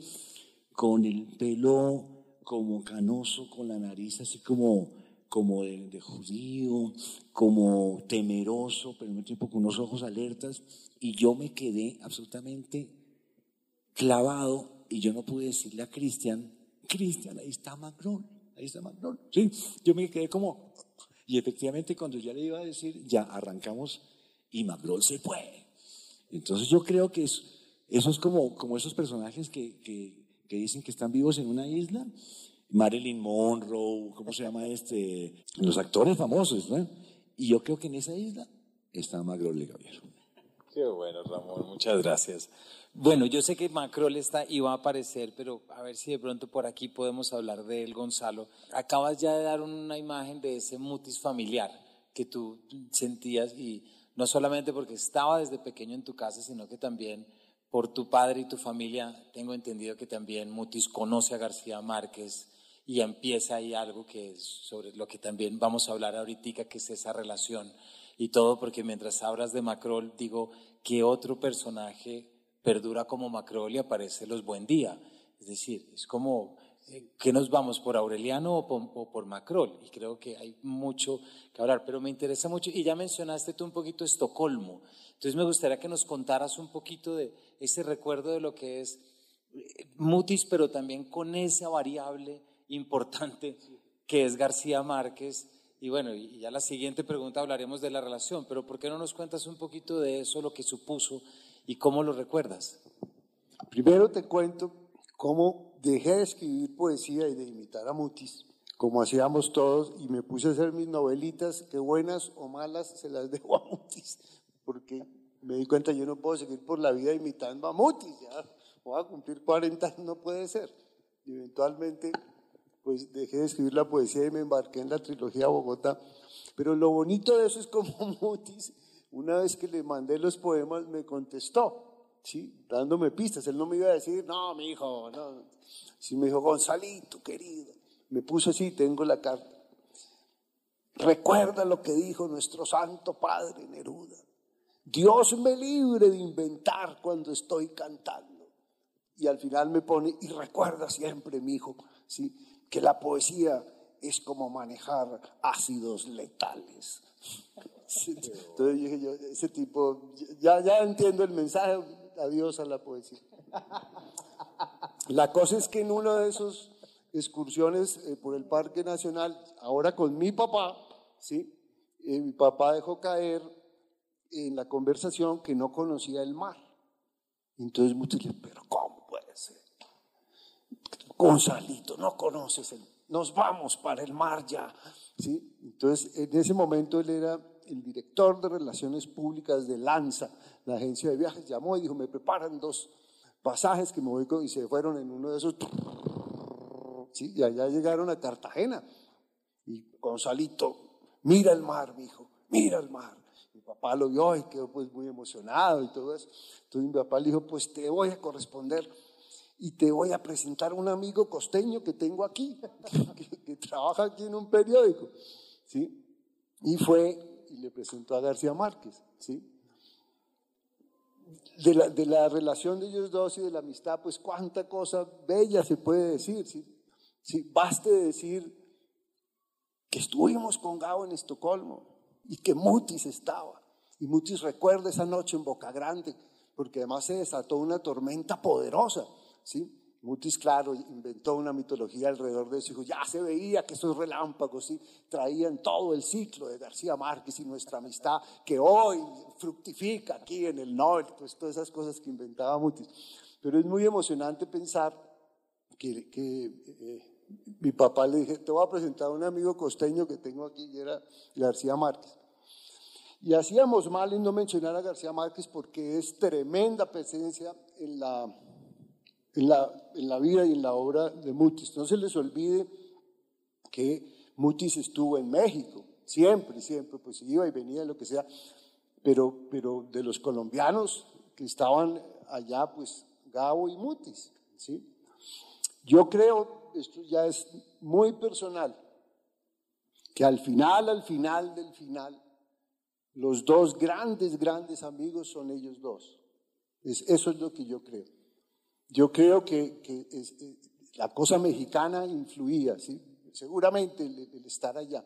Con el pelo como canoso, con la nariz así como, como de, judío, como temeroso, pero al tiempo con unos ojos alertas. Y yo me quedé absolutamente clavado y yo no pude decirle a Cristian, Cristian, ahí está Macron ahí está Macron. Sí, yo me quedé como, y efectivamente cuando ya le iba a decir, ya arrancamos y Macron se fue. Entonces yo creo que es, Eso es como, como esos personajes que, que, que dicen que están vivos en una isla. Marilyn Monroe, ¿cómo se llama este? Los actores famosos, ¿no? Y yo creo que en esa isla está Magrole Gabriel. Qué bueno, Ramón, muchas gracias. Bueno, yo sé que Macrol está y va a aparecer, pero a ver si de pronto por aquí podemos hablar de él, Gonzalo. Acabas ya de dar una imagen de ese mutis familiar que tú sentías y no solamente porque estaba desde pequeño en tu casa, sino que también por tu padre y tu familia, tengo entendido que también Mutis conoce a García Márquez y empieza ahí algo que es sobre lo que también vamos a hablar ahorita, que es esa relación y todo, porque mientras hablas de Macrol, digo, que otro personaje perdura como Macrol y aparece los Buen Día? Es decir, es como, eh, ¿qué nos vamos por Aureliano o por, o por, Macrol? Y creo que hay mucho que hablar, pero me interesa mucho, y ya mencionaste tú un poquito Estocolmo, entonces me gustaría que nos contaras un poquito de ese recuerdo de lo que es eh, Mutis, pero también con esa variable importante que es García Márquez. Y bueno, y ya la siguiente pregunta hablaremos de la relación, pero ¿por qué no nos cuentas un poquito de eso, lo que supuso y cómo lo recuerdas? Primero te cuento cómo dejé de escribir poesía y de imitar a Mutis, como hacíamos todos, y me puse a hacer mis novelitas, que buenas o malas se las dejo a Mutis, porque me di cuenta yo no puedo seguir por la vida imitando a Mutis, ya voy a cumplir 40 años, no puede ser. Y eventualmente pues dejé de escribir la poesía y me embarqué en la trilogía Bogotá. Pero lo bonito de eso es como Mutis, una vez que le mandé los poemas, me contestó, ¿sí? dándome pistas. Él no me iba a decir, no, mi hijo, no. Sí me dijo, Gonzalito, querido. Me puso así, tengo la carta. Recuerda lo que dijo nuestro santo padre Neruda. Dios me libre de inventar cuando estoy cantando. Y al final me pone, y recuerda siempre, mi hijo, ¿sí? Que la poesía es como manejar ácidos letales. Entonces dije yo, ese tipo, ya, ya entiendo el mensaje, adiós a la poesía. La cosa es que en una de esas excursiones eh, por el Parque Nacional, ahora con mi papá, ¿sí? Eh, mi papá dejó caer en la conversación que no conocía el mar. Entonces muchos dicen, pero ¿cómo? Gonzalito, no conoces el... Nos vamos para el mar ya. ¿Sí? Entonces, en ese momento él era el director de Relaciones Públicas de Lanza, la agencia de viajes, llamó y dijo, me preparan dos pasajes que me voy con... Y se fueron en uno de esos... ¿Sí? Y allá llegaron a Cartagena. Y Gonzalito, mira el mar, dijo, mira el mar papá lo vio y quedó pues muy emocionado y todo eso. Entonces mi papá le dijo, pues te voy a corresponder y te voy a presentar un amigo costeño que tengo aquí, que, trabaja aquí en un periódico. ¿sí? Y fue y le presentó a García Márquez. ¿sí? De la, de la, relación de ellos dos y de la amistad, pues cuánta cosa bella se puede decir. ¿sí? ¿Sí? Baste decir que estuvimos con Gao en Estocolmo y que Mutis estaba. Y Mutis recuerda esa noche en Boca Grande, porque además se desató una tormenta poderosa, ¿sí? Mutis, claro, inventó una mitología alrededor de eso. Dijo, ya se veía que esos relámpagos ¿sí? traían todo el ciclo de García Márquez y nuestra amistad que hoy fructifica aquí en el norte, pues todas esas cosas que inventaba Mutis. Pero es muy emocionante pensar que, que eh, mi papá le dije, te voy a presentar a un amigo costeño que tengo aquí, y era García Márquez. Y hacíamos mal en no mencionar a García Márquez porque es tremenda presencia en la, en la, en la vida y en la obra de Mutis. No se les olvide que Mutis estuvo en México, siempre, siempre, pues iba y venía, lo que sea, pero, pero de los colombianos que estaban allá, pues Gabo y Mutis, ¿sí? Yo creo, esto ya es muy personal, que al final, al final del final, los dos grandes, grandes amigos son ellos dos. eso es lo que yo creo. Yo creo que, eh, la cosa mexicana influía, ¿sí? seguramente el, estar allá.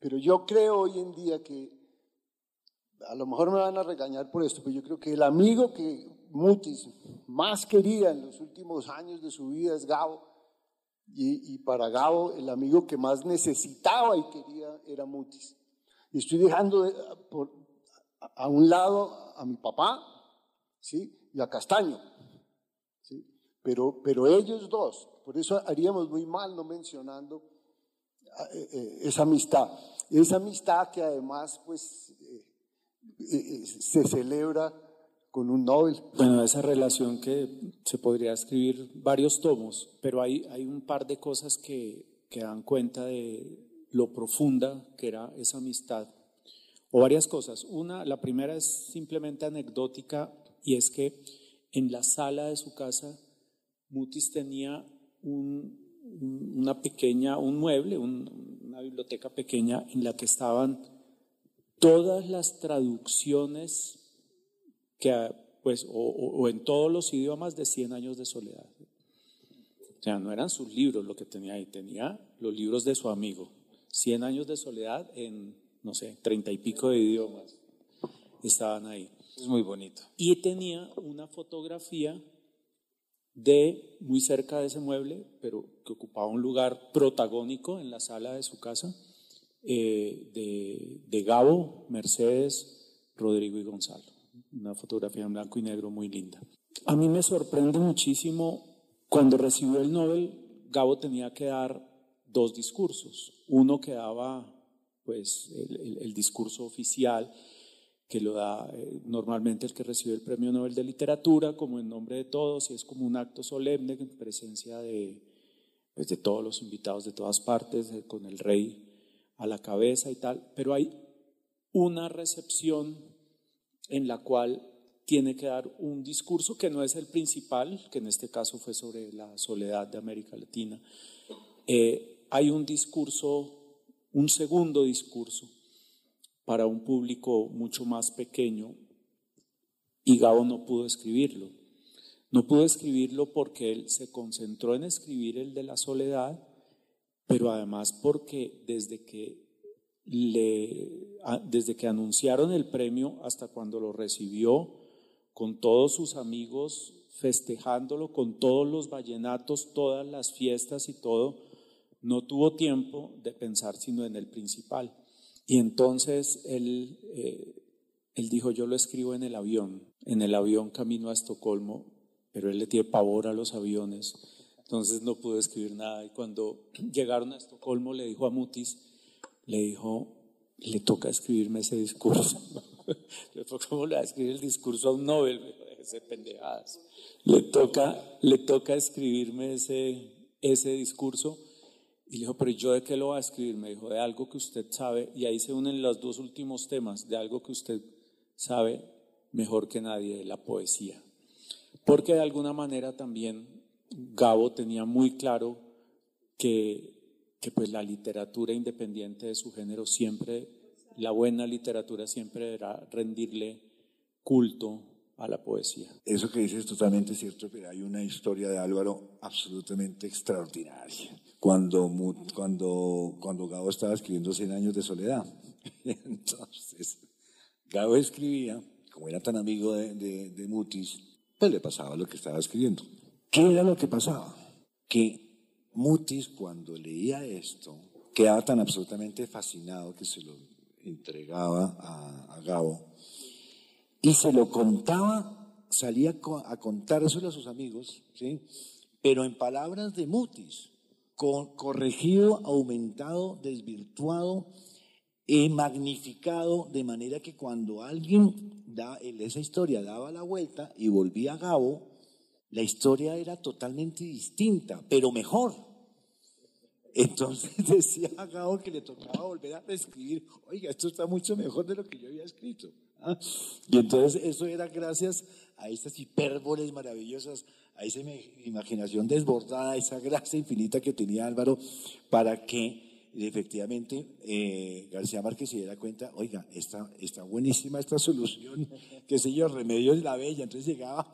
Pero yo creo hoy en día que, a lo mejor me van a regañar por esto, pero yo creo que el amigo que Mutis más quería en los últimos años de su vida es Gabo. Y, para Gabo el amigo que más necesitaba y quería era Mutis. Y estoy dejando por, a un lado a mi papá, ¿sí? y a Castaño. Pero, pero ellos dos, por eso haríamos muy mal no mencionando eh, eh, esa amistad. Esa amistad que además pues eh, se celebra con un Nobel. Bueno, esa relación que se podría escribir varios tomos, pero hay, hay un par de cosas que, que dan cuenta de lo profunda que era esa amistad. O varias cosas. Una, la primera es simplemente anecdótica y es que en la sala de su casa Mutis tenía un, una pequeña, un mueble, una biblioteca pequeña en la que estaban todas las traducciones que, pues, o, en todos los idiomas de 100 años de soledad. O sea, no eran sus libros lo que tenía ahí, tenía los libros de su amigo. 100 años de soledad en, no sé, treinta y pico de idiomas estaban ahí. Es muy bonito. Y tenía una fotografía de muy cerca de ese mueble, pero que ocupaba un lugar protagónico en la sala de su casa, eh, de, de, Gabo, Mercedes, Rodrigo y Gonzalo. Una fotografía en blanco y negro muy linda. A mí me sorprende muchísimo cuando recibió el Nobel, Gabo tenía que dar dos discursos. Uno que daba pues, el, el discurso oficial que lo da eh, normalmente el que recibe el Premio Nobel de Literatura, como en nombre de todos, y es como un acto solemne en presencia de, pues, de todos los invitados de todas partes, eh, con el rey a la cabeza y tal, pero hay una recepción en la cual tiene que dar un discurso que no es el principal, que en este caso fue sobre la soledad de América Latina. Eh, hay un discurso, un segundo discurso, para un público mucho más pequeño y Gabo no pudo escribirlo. No pudo escribirlo porque él se concentró en escribir el de la soledad, pero además porque desde que desde que anunciaron el premio hasta cuando lo recibió, con todos sus amigos festejándolo, con todos los vallenatos, todas las fiestas y todo, no tuvo tiempo de pensar sino en el principal. Y entonces él, eh, él dijo, yo lo escribo en el avión, en el avión camino a Estocolmo, pero él le tiene pavor a los aviones, entonces no pudo escribir nada. Y cuando llegaron a Estocolmo le dijo a Mutis, le dijo, le toca escribirme ese discurso. ¿Cómo le va a escribir el discurso a un Nobel? Ese pendejadas. Le toca, le toca escribirme ese, ese discurso y le dijo, pero ¿yo de qué lo va a escribir? Me dijo, de algo que usted sabe, y ahí se unen los dos últimos temas, de algo que usted sabe mejor que nadie, de la poesía. Porque de alguna manera también Gabo tenía muy claro que, que pues la literatura independiente de su género siempre, la buena literatura siempre era rendirle culto a la poesía. Eso que dices es totalmente cierto, pero hay una historia de Álvaro absolutamente extraordinaria cuando, cuando, cuando Gabo estaba escribiendo Cien años de soledad. Entonces, Gabo escribía, como era tan amigo de, de, Mutis, pues le pasaba lo que estaba escribiendo. ¿Qué era lo que pasaba? Que Mutis cuando leía esto quedaba tan absolutamente fascinado que se lo entregaba a, a Gabo y se lo contaba, salía a contárselo a sus amigos, ¿sí? pero en palabras de Mutis corregido, aumentado, desvirtuado, y magnificado, de manera que cuando alguien da, esa historia daba la vuelta y volvía a Gabo, la historia era totalmente distinta, pero mejor. Entonces decía a Gabo que le tocaba volver a reescribir, oiga, esto está mucho mejor de lo que yo había escrito. ¿ah? Y entonces eso era gracias a estas hipérboles maravillosas, a esa imaginación desbordada, esa gracia infinita que tenía Álvaro para que efectivamente eh, García Márquez se diera cuenta, oiga, está, está buenísima esta solución, qué sé yo, Remedios de la Bella, entonces llegaba,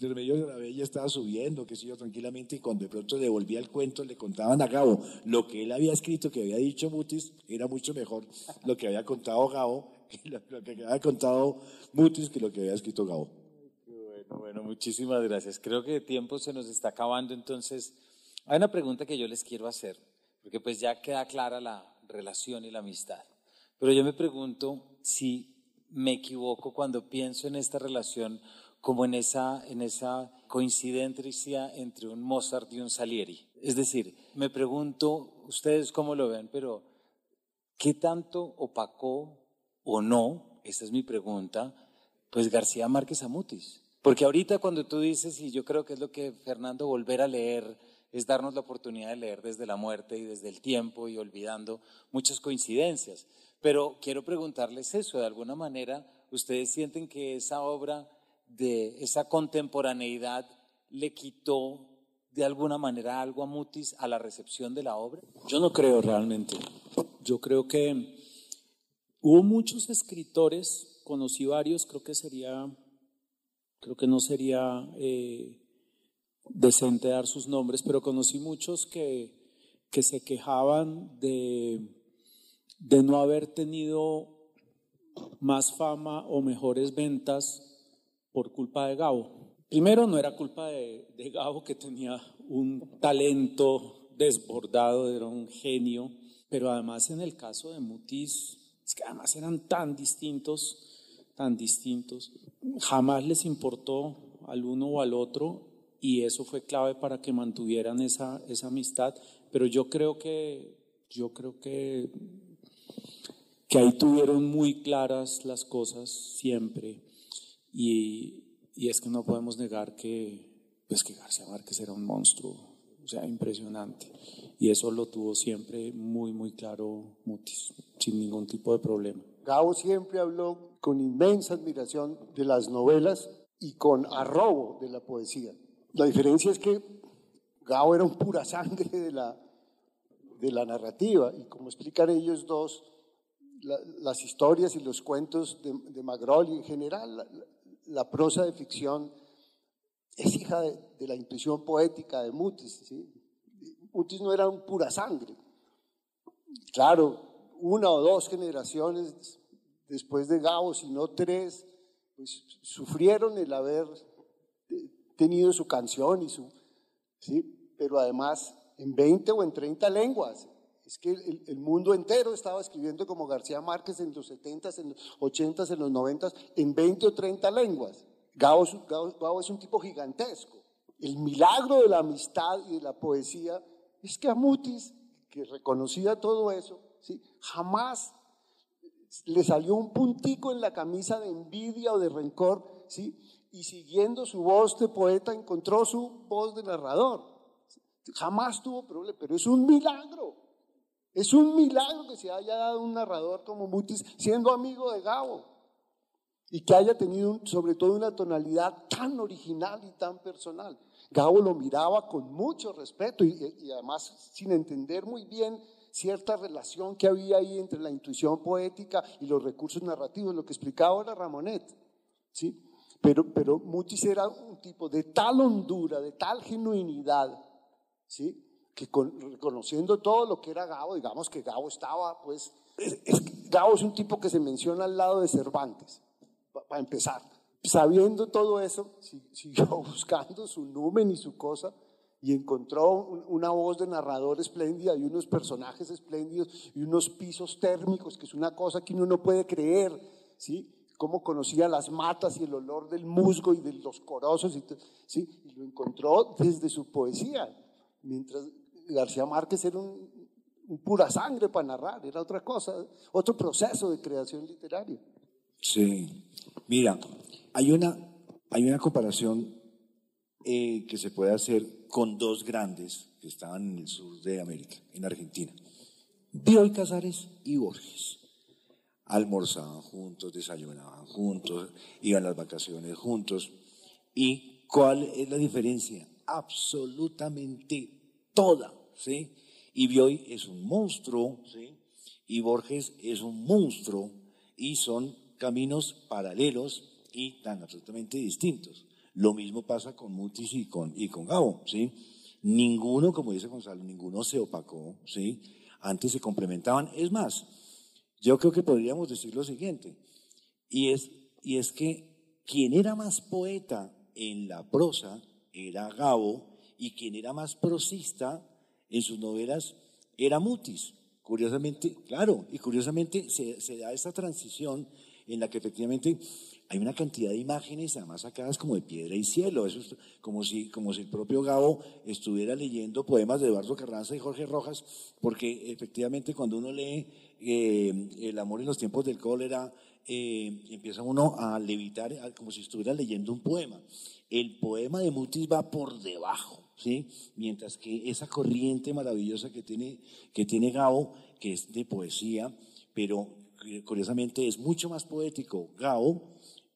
Remedios de la Bella estaba subiendo, qué sé yo, tranquilamente, y cuando de pronto le volvía el cuento, le contaban a Gabo lo que él había escrito, que había dicho Mutis, era mucho mejor lo que había contado Gabo, lo que había contado Mutis que lo que había escrito Gabo. Bueno, muchísimas gracias. Creo que el tiempo se nos está acabando, entonces hay una pregunta que yo les quiero hacer, porque pues ya queda clara la relación y la amistad. Pero yo me pregunto si me equivoco cuando pienso en esta relación como en esa, en esa coincidencia entre un Mozart y un Salieri. Es decir, me pregunto, ustedes cómo lo ven, pero ¿qué tanto opacó o no, esa es mi pregunta, pues García Márquez Amutis? Porque ahorita cuando tú dices, y yo creo que es lo que Fernando volver a leer, es darnos la oportunidad de leer desde la muerte y desde el tiempo y olvidando muchas coincidencias. Pero quiero preguntarles eso, de alguna manera, ¿ustedes sienten que esa obra de esa contemporaneidad le quitó de alguna manera algo a Mutis a la recepción de la obra? Yo no creo realmente. Yo creo que hubo muchos escritores, conocí varios, creo que sería, creo que no sería eh, decente dar sus nombres, pero conocí muchos que, que se quejaban de, de no haber tenido más fama o mejores ventas por culpa de Gabo. Primero, no era culpa de, de Gabo, que tenía un talento desbordado, era un genio, pero además en el caso de Mutis, es que además eran tan distintos, tan distintos, jamás les importó al uno o al otro y eso fue clave para que mantuvieran esa, esa amistad. Pero yo creo que, yo creo que, que ahí tuvieron muy claras las cosas siempre. Y, y es que no podemos negar que, pues que García Márquez era un monstruo, o sea, impresionante. Y eso lo tuvo siempre muy, muy claro Mutis, sin ningún tipo de problema. Gabo siempre habló con inmensa admiración de las novelas y con arrobo de la poesía. La diferencia es que Gao era un pura sangre de la, de la narrativa y como explican ellos dos, las historias y los cuentos de, de Magrol y en general la, prosa de ficción es hija de, la intuición poética de Mutis. Mutis no era un pura sangre. Claro, una o dos generaciones después de Gao, si no tres, pues sufrieron el haber tenido su canción y su, ¿sí? Pero además en 20 o en 30 lenguas. Es que el, mundo entero estaba escribiendo como García Márquez en los 70s, en los 80s, en los 90s, en 20 o 30 lenguas. Gao, Gao es un tipo gigantesco. El milagro de la amistad y de la poesía es que a Mutis, que reconocía todo eso, ¿sí? jamás le salió un puntico en la camisa de envidia o de rencor, ¿sí? y siguiendo su voz de poeta encontró su voz de narrador. Jamás tuvo problema, pero es un milagro. Es un milagro que se haya dado un narrador como Mutis siendo amigo de Gabo y que haya tenido sobre todo una tonalidad tan original y tan personal. Gabo lo miraba con mucho respeto y, y además sin entender muy bien cierta relación que había ahí entre la intuición poética y los recursos narrativos, lo que explicaba ahora Ramonet. ¿sí? Pero, pero Mutis era un tipo de tal hondura, de tal genuinidad, ¿sí? que reconociendo todo lo que era Gabo, digamos que Gabo estaba, pues, es, Gabo es un tipo que se menciona al lado de Cervantes, para empezar. Sabiendo todo eso, siguió buscando su numen y su cosa, y encontró una voz de narrador espléndida y unos personajes espléndidos y unos pisos térmicos, que es una cosa que uno no puede creer, ¿sí? cómo conocía las matas y el olor del musgo y de los corozos, y, ¿sí? y lo encontró desde su poesía, mientras García Márquez era un, pura sangre para narrar, era otra cosa, otro proceso de creación literaria. Sí, mira, hay una, hay una comparación eh, que se puede hacer con dos grandes que estaban en el sur de América, en Argentina, Bioy Casares y Borges almorzaban juntos, desayunaban juntos, iban las vacaciones juntos. ¿Y cuál es la diferencia? Absolutamente toda, ¿sí? Y Bioy es un monstruo, ¿sí? Y Borges es un monstruo y son caminos paralelos y tan absolutamente distintos. Lo mismo pasa con Mutis y con, y con Gabo, ¿sí? Ninguno, como dice Gonzalo, ninguno se opacó, ¿sí? Antes se complementaban. Es más, yo creo que podríamos decir lo siguiente, y es, y es que quien era más poeta en la prosa era Gabo, y quien era más prosista en sus novelas era Mutis. Curiosamente, claro, y curiosamente se, da esa transición en la que efectivamente hay una cantidad de imágenes, además sacadas como de piedra y cielo. Eso es como si, como si el propio Gabo estuviera leyendo poemas de Eduardo Carranza y Jorge Rojas, porque efectivamente cuando uno lee eh, El amor en los tiempos del cólera, eh, empieza uno a levitar como si estuviera leyendo un poema. El poema de Mutis va por debajo, ¿sí? Mientras que esa corriente maravillosa que tiene, que tiene Gabo, que es de poesía, pero curiosamente es mucho más poético Gabo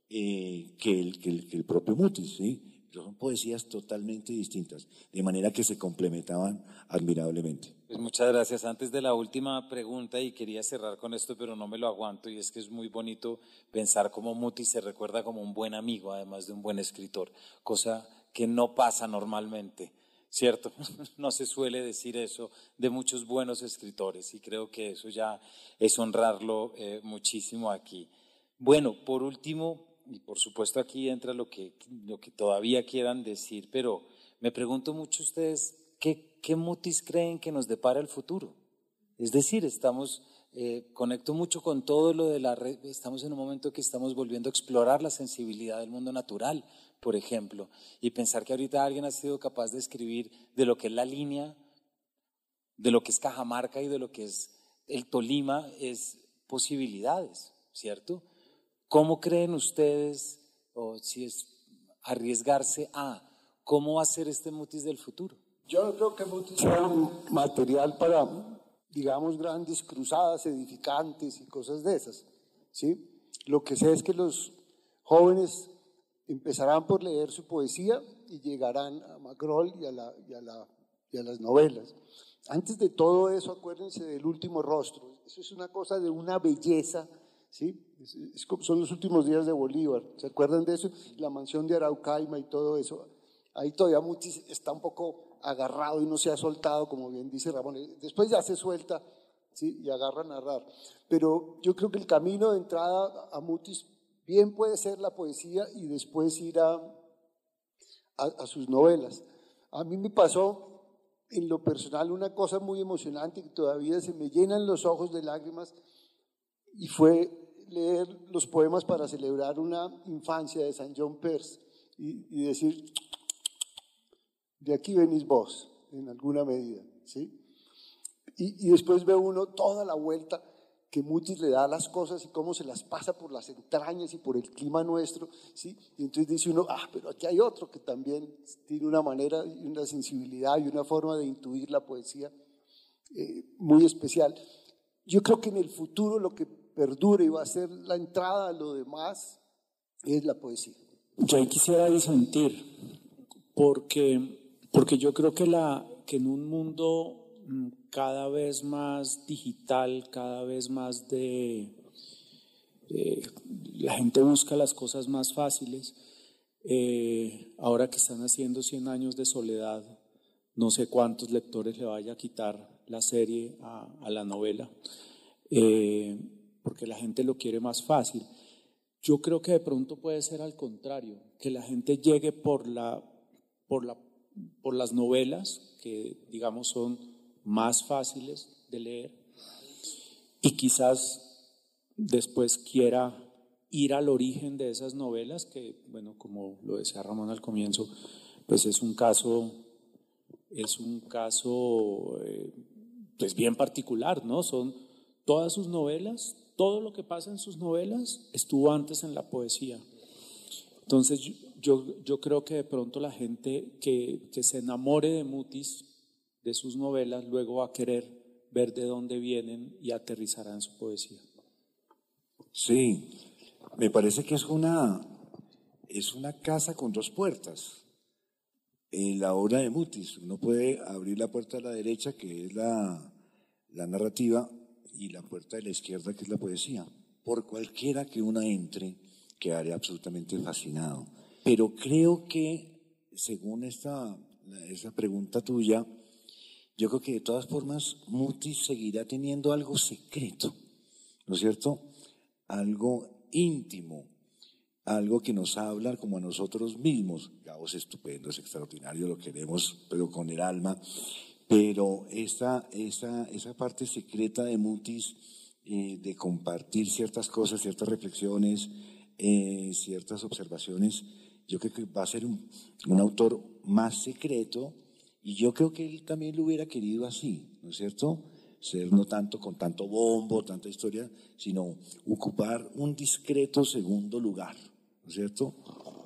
eh, que, el, que, el, propio Mutis, ¿sí? son poesías totalmente distintas, de manera que se complementaban admirablemente. Pues muchas gracias. Antes de la última pregunta, y quería cerrar con esto, pero no me lo aguanto, y es que es muy bonito pensar cómo Mutis se recuerda como un buen amigo, además de un buen escritor, cosa que no pasa normalmente. ¿Cierto? No se suele decir eso de muchos buenos escritores y creo que eso ya es honrarlo eh, muchísimo aquí. Bueno, por último, y por supuesto aquí entra lo que, lo que todavía quieran decir, pero me pregunto mucho ustedes, ¿qué, qué mutis creen que nos depara el futuro? Es decir, estamos, eh, conecto mucho con todo lo de la red, estamos en un momento que estamos volviendo a explorar la sensibilidad del mundo natural, por ejemplo, y pensar que ahorita alguien ha sido capaz de escribir de lo que es la línea, de lo que es Cajamarca y de lo que es el Tolima, es posibilidades, ¿cierto? ¿Cómo creen ustedes, o si es arriesgarse a, cómo va a ser este mutis del futuro? Yo creo que mutis será material para, digamos, grandes cruzadas edificantes y cosas de esas. ¿sí? Lo que sé es que los jóvenes empezarán por leer su poesía y llegarán a Macrol y a, la, y a, la, y a las novelas. Antes de todo eso, acuérdense del último rostro. Eso es una cosa de una belleza ¿sí? son los últimos días de Bolívar, ¿se acuerdan de eso? La mansión de Araucaima y todo eso. Ahí todavía Mutis está un poco agarrado y no se ha soltado, como bien dice Ramón. Después ya se suelta ¿sí? y agarra a narrar. Pero yo creo que el camino de entrada a Mutis bien puede ser la poesía y después ir a, a sus novelas. A mí me pasó en lo personal una cosa muy emocionante que todavía se me llenan los ojos de lágrimas y fue leer los poemas para celebrar una infancia de San John Peirce y, decir, de aquí venís vos, en alguna medida, ¿sí? Y, después ve uno toda la vuelta que Mutis le da a las cosas y cómo se las pasa por las entrañas y por el clima nuestro, ¿sí? Y entonces dice uno, ah, pero aquí hay otro que también tiene una manera y una sensibilidad y una forma de intuir la poesía eh, muy especial. Yo creo que en el futuro lo que perdure y va a ser la entrada a lo demás, es la poesía. Yo ahí quisiera disentir, porque, porque yo creo que, la, que en un mundo mm, cada vez más digital, cada vez más de... la gente busca las cosas más fáciles. Eh, ahora que están haciendo 100 años de soledad, no sé cuántos lectores le vaya a quitar la serie a, a la novela. Eh, porque la gente lo quiere más fácil. Yo creo que de pronto puede ser al contrario, que la gente llegue por, la, por, la, por las novelas, que digamos son más fáciles de leer, y quizás después quiera ir al origen de esas novelas, que, bueno, como lo decía Ramón al comienzo, pues es un caso, es un caso eh, pues bien particular, ¿no? Son todas sus novelas, todo lo que pasa en sus novelas estuvo antes en la poesía. Entonces yo, yo creo que de pronto la gente que, se enamore de Mutis, de sus novelas, luego va a querer ver de dónde vienen y aterrizará en su poesía. Sí, me parece que es una, es una casa con dos puertas. En la obra de Mutis, uno puede abrir la puerta a la derecha, que es la, la narrativa, y la puerta de la izquierda, que es la poesía. Por cualquiera que una entre, quedaré absolutamente fascinado. Pero creo que, según esta, esa pregunta tuya, yo creo que de todas formas Mutis seguirá teniendo algo secreto, ¿no es cierto? Algo íntimo, algo que nos habla como a nosotros mismos. Gabo es estupendo, es extraordinario, lo queremos, pero con el alma. Pero esa, esa, esa parte secreta de Mutis, eh, de compartir ciertas cosas, ciertas reflexiones, eh, ciertas observaciones. Yo creo que va a ser un, un autor más secreto y yo creo que él también lo hubiera querido así, ¿no es cierto? Ser no tanto con tanto bombo, tanta historia, sino ocupar un discreto segundo lugar, ¿no es cierto?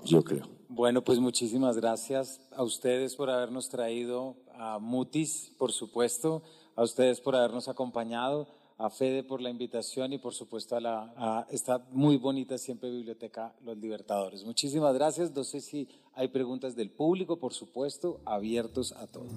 Yo creo. Bueno, pues muchísimas gracias a ustedes por habernos traído a Mutis, por supuesto, a ustedes por habernos acompañado a Fede por la invitación y por supuesto a, la, a esta muy bonita siempre biblioteca Los Libertadores. Muchísimas gracias. No sé si hay preguntas del público, por supuesto, abiertos a todo.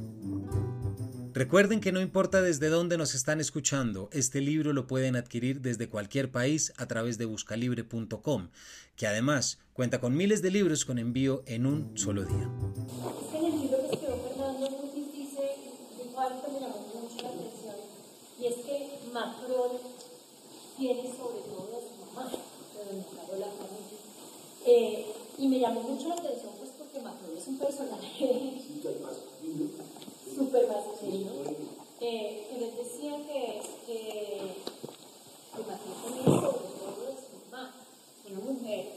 Recuerden que no importa desde dónde nos están escuchando, este libro lo pueden adquirir desde cualquier país a través de buscalibre.com, que además cuenta con miles de libros con envío en un solo día. En el libro que escribió Fernando dice, dijo algo que me llamó mucho la atención, y es que Macron tiene sobre todo a su mamá, doña Carola Mutis. Eh, y me llamó mucho la atención pues porque Macron es un personaje súper masculino, eh, que les decía que, que, que tenía sobre todo de su mamá, una mujer,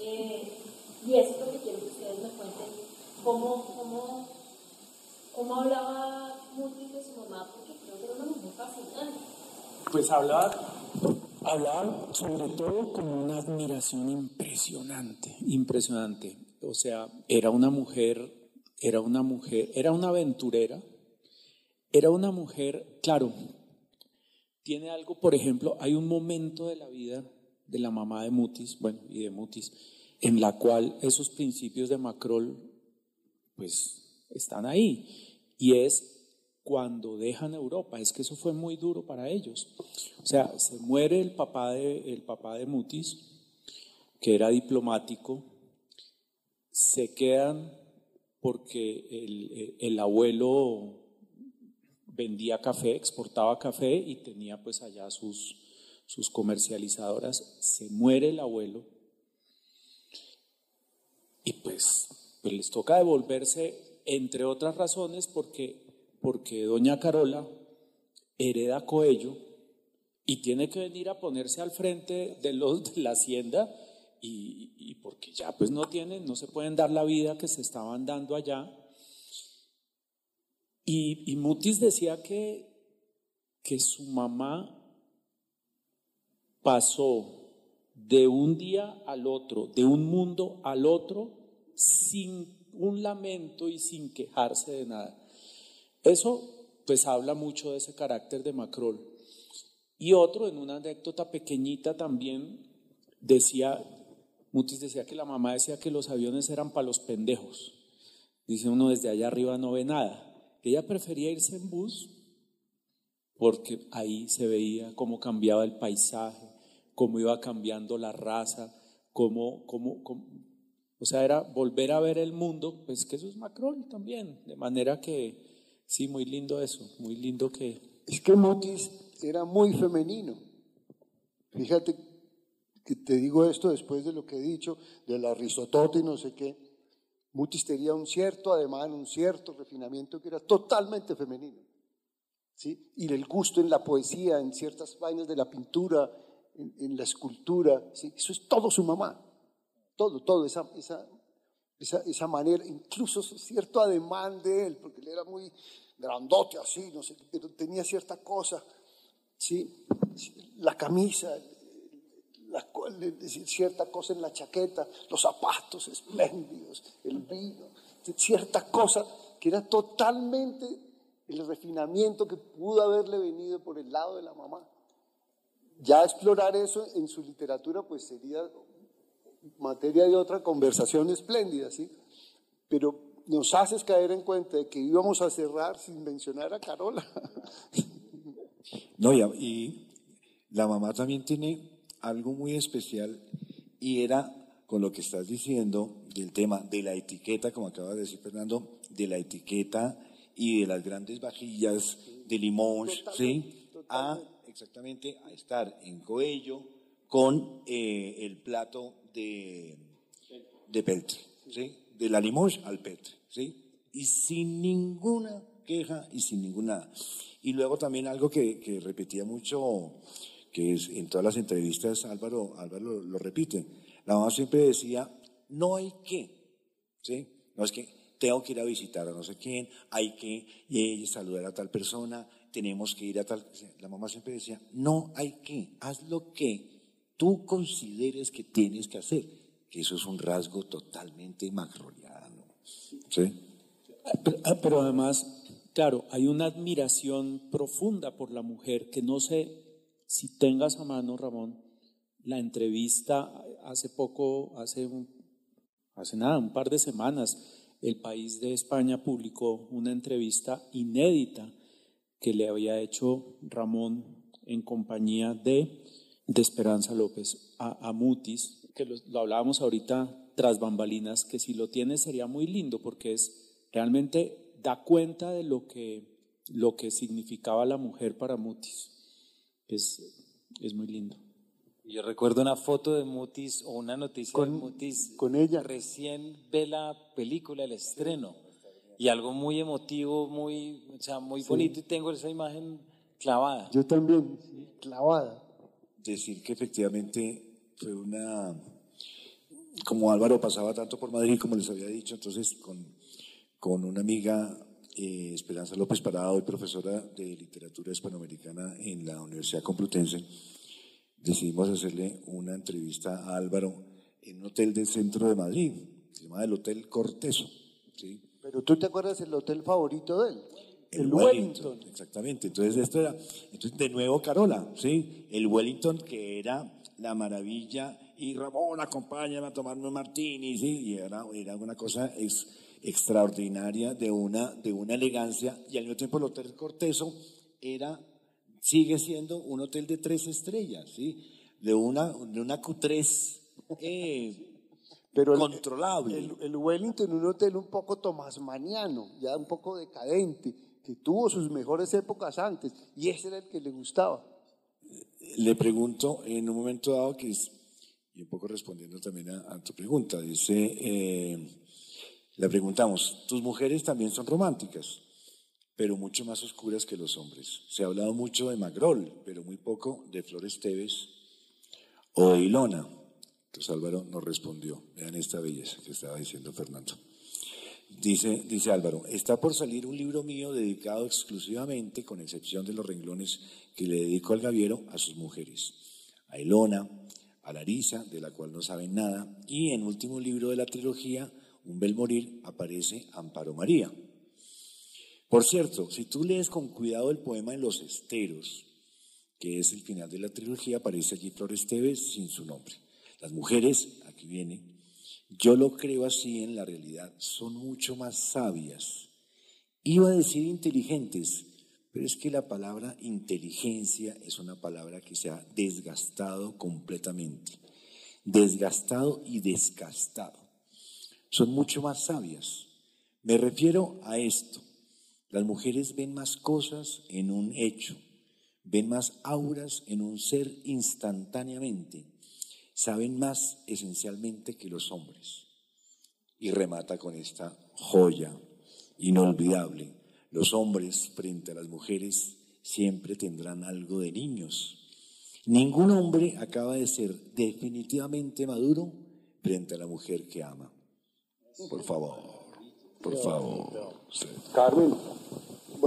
eh, y eso es lo que quiero que ustedes me cuenten, cómo, cómo, cómo hablaba Mutis de su mamá, porque creo que era una mujer fascinante. Pues hablaba, hablaba sobre todo con una admiración impresionante, impresionante. O sea, era una mujer, era una mujer, era una aventurera, era una mujer, claro, tiene algo, por ejemplo, hay un momento de la vida de la mamá de Mutis, bueno, y de Mutis, en la cual esos principios de Macrol, pues, están ahí. Y es cuando dejan Europa. Es que eso fue muy duro para ellos. O sea, se muere el papá de, el papá de Mutis, que era diplomático, se quedan porque el, el abuelo vendía café, exportaba café y tenía pues allá sus, sus comercializadoras. Se muere el abuelo y pues, pues les toca devolverse, entre otras razones, porque porque doña Carola hereda Coello y tiene que venir a ponerse al frente de los de la hacienda y, porque ya pues no tienen, no se pueden dar la vida que se estaban dando allá. Y, y Mutis decía que, que su mamá pasó de un día al otro, de un mundo al otro, sin un lamento y sin quejarse de nada. Eso pues habla mucho de ese carácter de Macrol. Y otro, en una anécdota pequeñita también, decía, Mutis decía que la mamá decía que los aviones eran para los pendejos. Dice uno, desde allá arriba no ve nada. Ella prefería irse en bus porque ahí se veía cómo cambiaba el paisaje, cómo iba cambiando la raza, cómo, cómo, cómo o sea, era volver a ver el mundo, pues que eso es Macron también, de manera que Sí, muy lindo eso, muy lindo que... Es que Mutis era muy femenino. Fíjate te digo esto después de lo que he dicho, de la risotote y no sé qué. Mutis tenía un cierto ademán, un cierto refinamiento que era totalmente femenino. ¿sí? Y el gusto en la poesía, en ciertas vainas de la pintura, en, la escultura, ¿sí? eso es todo su mamá. Todo, todo, esa, esa esa, esa manera, incluso cierto ademán de él, porque él era muy grandote así, no sé, pero tenía cierta cosa, ¿sí? la camisa, la, cierta cosa en la chaqueta, los zapatos espléndidos, el vino, cierta cosa que era totalmente el refinamiento que pudo haberle venido por el lado de la mamá. Ya explorar eso en su literatura pues sería materia de otra conversación espléndida, ¿sí? Pero nos haces caer en cuenta de que íbamos a cerrar sin mencionar a Carola. No, y, y la mamá también tiene algo muy especial y era con lo que estás diciendo del tema de la etiqueta, como acaba de decir Fernando, de la etiqueta y de las grandes vajillas de limón, ¿sí? A exactamente a estar en Coello con eh, el plato de, de Peltre, ¿sí? de la Limoges al Petre, ¿sí? y sin ninguna queja y sin ninguna. Y luego también algo que, que repetía mucho que en todas las entrevistas Álvaro, Álvaro lo, repite. La mamá siempre decía, no hay que, ¿sí? No es que tengo que ir a visitar a no sé quién, hay que eh, saludar a tal persona, tenemos que ir a tal... La mamá siempre decía, no hay que, haz lo que tú consideres que tienes que hacer, que eso es un rasgo totalmente macroniano. ¿sí? Ah, pero además, claro, hay una admiración profunda por la mujer que no sé si tengas a mano, Ramón, la entrevista hace poco, hace, hace nada, un par de semanas, el país de España publicó una entrevista inédita que le había hecho Ramón en compañía de, de Esperanza López a, Mutis, que lo, lo, hablábamos ahorita tras bambalinas, que si lo tienes sería muy lindo porque es realmente da cuenta de lo que, lo que significaba la mujer para Mutis. Es, es muy lindo. Yo recuerdo una foto de Mutis o una noticia de Mutis con ella. Recién ve la película, el estreno, y algo muy emotivo, muy, o sea, muy bonito, y tengo esa imagen clavada. Yo también, clavada. Decir que efectivamente fue una. Como Álvaro pasaba tanto por Madrid, como les había dicho, entonces con, con una amiga eh, Esperanza López Parado, y profesora de literatura hispanoamericana en la Universidad Complutense, decidimos hacerle una entrevista a Álvaro en un hotel del centro de Madrid, se llama el Hotel Corteso. ¿sí? Pero tú te acuerdas del hotel favorito de él? El, Wellington. Exactamente, entonces esto era, entonces de nuevo Carola, ¿sí? El Wellington que era la maravilla y Ramón acompáñame a tomarme un martini, ¿sí? Y era, era una cosa... Es, extraordinaria, de una, de una elegancia, y al mismo tiempo el Hotel Corteso era, sigue siendo un hotel de tres estrellas, ¿sí? de, una, de una Q3 eh, Pero controlable. El, el, Wellington, un hotel un poco tomasmaniano, ya un poco decadente, que tuvo sus mejores épocas antes, y ese era el que le gustaba. Le pregunto en un momento dado que es, y un poco respondiendo también a, tu pregunta, dice, eh, le preguntamos, tus mujeres también son románticas, pero mucho más oscuras que los hombres. Se ha hablado mucho de Magrol, pero muy poco de Flores Teves o de Ilona. Entonces Álvaro nos respondió, vean esta belleza que estaba diciendo Fernando. Dice, dice Álvaro, está por salir un libro mío dedicado exclusivamente, con excepción de los renglones que le dedico al Gaviero, a sus mujeres, a Ilona, a Larisa, de la cual no saben nada, y en último libro de la trilogía, un bel morir, aparece Amparo María. Por cierto, si tú lees con cuidado el poema en los esteros, que es el final de la trilogía, aparece allí Flores Teves sin su nombre. Las mujeres, aquí viene, yo lo creo así en la realidad, son mucho más sabias. Iba a decir inteligentes, pero es que la palabra inteligencia es una palabra que se ha desgastado completamente, desgastado y desgastado son mucho más sabias. Me refiero a esto. Las mujeres ven más cosas en un hecho, ven más auras en un ser instantáneamente, saben más esencialmente que los hombres. Y remata con esta joya inolvidable. Los hombres frente a las mujeres siempre tendrán algo de niños. Ningún hombre acaba de ser definitivamente maduro frente a la mujer que ama. Por favor, por favor. Carmen,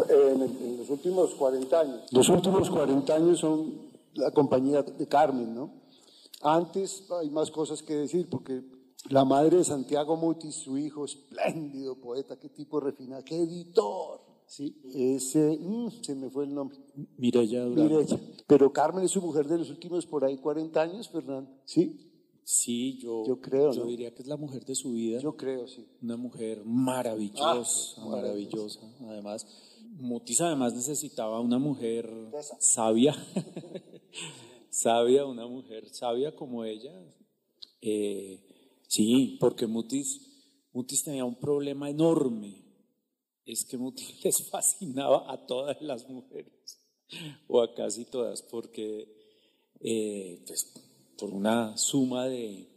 en, los últimos 40 años, los últimos 40 años son la compañía de Carmen, ¿no? Antes hay más cosas que decir, porque la madre de Santiago Mutis, su hijo, espléndido poeta, qué tipo refinado, qué editor, ¿sí? Ese, mm, se me fue el nombre. Mireya Mireya. Pero Carmen es su mujer de los últimos por ahí 40 años, Fernando, ¿sí? Sí, yo, yo creo. Yo diría que es la mujer de su vida. Yo creo, sí. Una mujer maravillosa, ah, maravillosa. Además, Mutis además necesitaba una mujer sabia, sabia, una mujer sabia como ella. Eh, sí, porque Mutis, Mutis tenía un problema enorme. Es que Mutis les fascinaba a todas las mujeres, o a casi todas, porque eh, pues, por una suma de...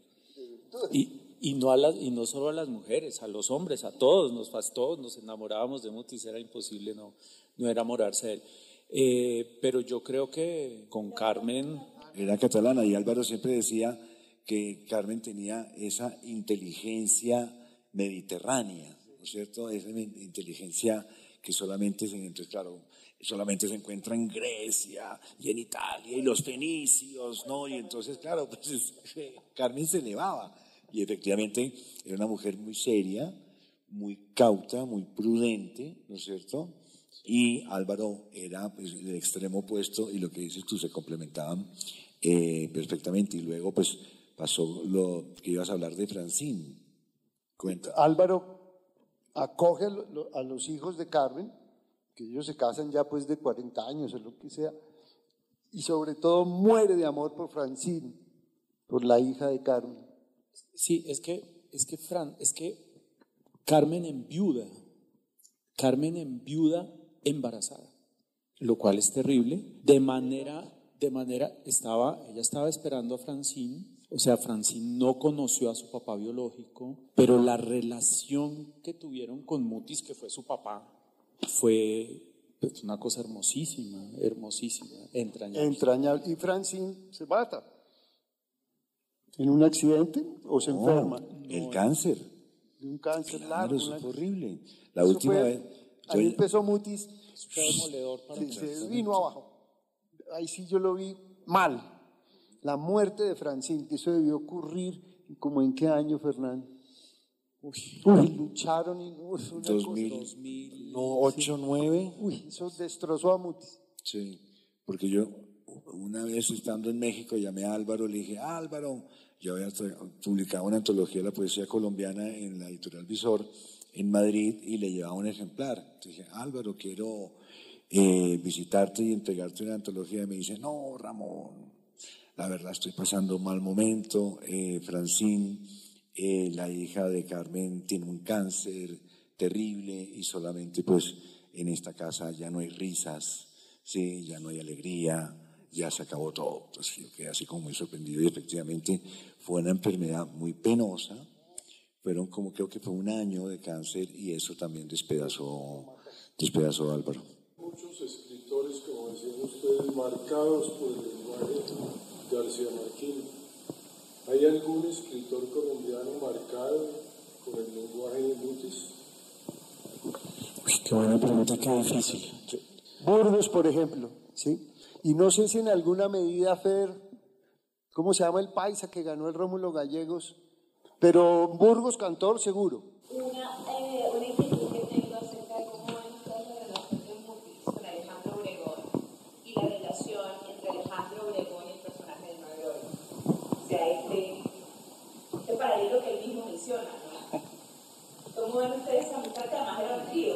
Y, y, no a las, y no solo a las mujeres, a los hombres, a todos, nos, todos nos enamorábamos de Mutis, era imposible no, no enamorarse de él. Eh, pero yo creo que con Carmen... Era catalana y Álvaro siempre decía que Carmen tenía esa inteligencia mediterránea, ¿no es cierto? Esa inteligencia que solamente se, entonces, claro, solamente se encuentra en Grecia y en Italia y los fenicios, ¿no? Y entonces, claro, pues Carmen se elevaba y efectivamente era una mujer muy seria, muy cauta, muy prudente, ¿no es cierto? Y Álvaro era pues, el extremo opuesto y lo que dices tú se complementaban eh, perfectamente. Y luego, pues, pasó lo que ibas a hablar de Francine. Cuenta. Álvaro acoge a los hijos de Carmen, que ellos se casan ya pues de 40 años o lo que sea, y sobre todo muere de amor por Francine, por la hija de Carmen. Sí, es que, es que, Fran, es que Carmen enviuda, Carmen enviuda embarazada, lo cual es terrible, de manera, de manera, estaba, ella estaba esperando a Francine, o sea, Francine no conoció a su papá biológico, pero la relación que tuvieron con Mutis, que fue su papá, fue pues, una cosa hermosísima, hermosísima, entrañable. Entrañable. Y Francine se mata en un accidente o se enferma. El cáncer. De un cáncer largo. Eso fue horrible. La última vez. Ahí empezó Mutis. Fue demoledor para se vino abajo. Ahí sí yo lo vi mal la muerte de Francine, que eso debió ocurrir, como en qué año, Fernando. Uy, lucharon y no, 2000, no, 8, 9. Uy, eso destrozó a Mutis. Sí, porque yo una vez estando en México llamé a Álvaro, le dije, Álvaro, yo había publicado una antología de la poesía colombiana en la editorial Visor en Madrid y le llevaba un ejemplar. Entonces dije, Álvaro, quiero eh, visitarte y entregarte una antología. Y me dice, no, Ramón, la verdad estoy pasando un mal momento, eh, Francine, eh, la hija de Carmen, tiene un cáncer terrible y solamente pues en esta casa ya no hay risas, sí, ya no hay alegría, ya se acabó todo. Entonces yo quedé así como muy sorprendido y efectivamente fue una enfermedad muy penosa, fueron como creo que fue un año de cáncer y eso también despedazó, despedazó a Álvaro. Muchos escritores, como decían ustedes, marcados por el lenguaje García. ¿Hay algún escritor colombiano marcado con el lenguaje de Mutis? Uy, qué buena pregunta, qué difícil. Burgos, por ejemplo, ¿sí? Y no sé si en alguna medida, Fer, ¿cómo se llama el paisa que ganó el Rómulo Gallegos? Pero Burgos Cantor, seguro. Una, eh, una inquietud que tengo acerca de cómo es la relación de Mutis con Alejandro Obregón y la relación entre Alejandro Obregón este, este paralelo que él mismo menciona. ¿no? ¿Cómo ven ustedes era un? Porque era García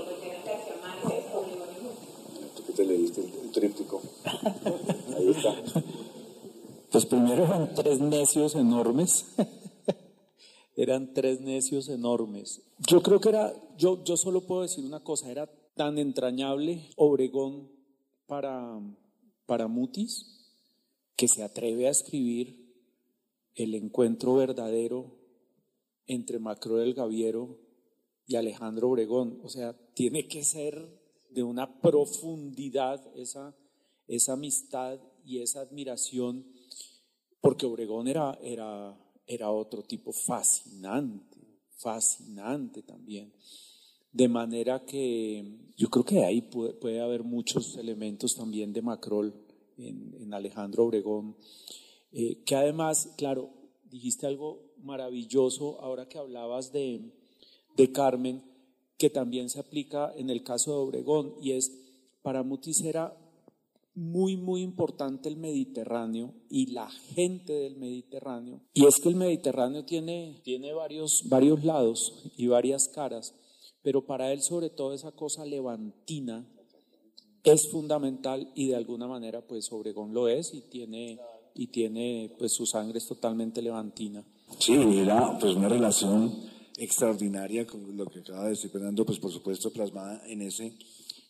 y ¿Tú te leíste el tríptico? Ahí está. Pues primero eran tres necios enormes. eran tres necios enormes. Yo creo que era, yo, yo solo puedo decir una cosa, era tan entrañable Obregón para, para Mutis que se atreve a escribir el encuentro verdadero entre Macro del Gaviero y Alejandro Obregón. O sea, tiene que ser de una profundidad esa, esa amistad y esa admiración, porque Obregón era, era, era otro tipo fascinante, fascinante también. De manera que yo creo que ahí puede, haber muchos elementos también de Macrol en, en Alejandro Obregón. Eh, que además, claro, dijiste algo maravilloso ahora que hablabas de, de Carmen, que también se aplica en el caso de Obregón, y es, para Mutis era muy, muy importante el Mediterráneo y la gente del Mediterráneo. Y es que el Mediterráneo tiene, tiene varios, varios lados y varias caras, pero para él sobre todo esa cosa levantina es fundamental y de alguna manera pues Obregón lo es y tiene y tiene, pues su sangre es totalmente levantina. Sí, era pues una relación extraordinaria con lo que acaba de decir Fernando, pues por supuesto plasmada en ese,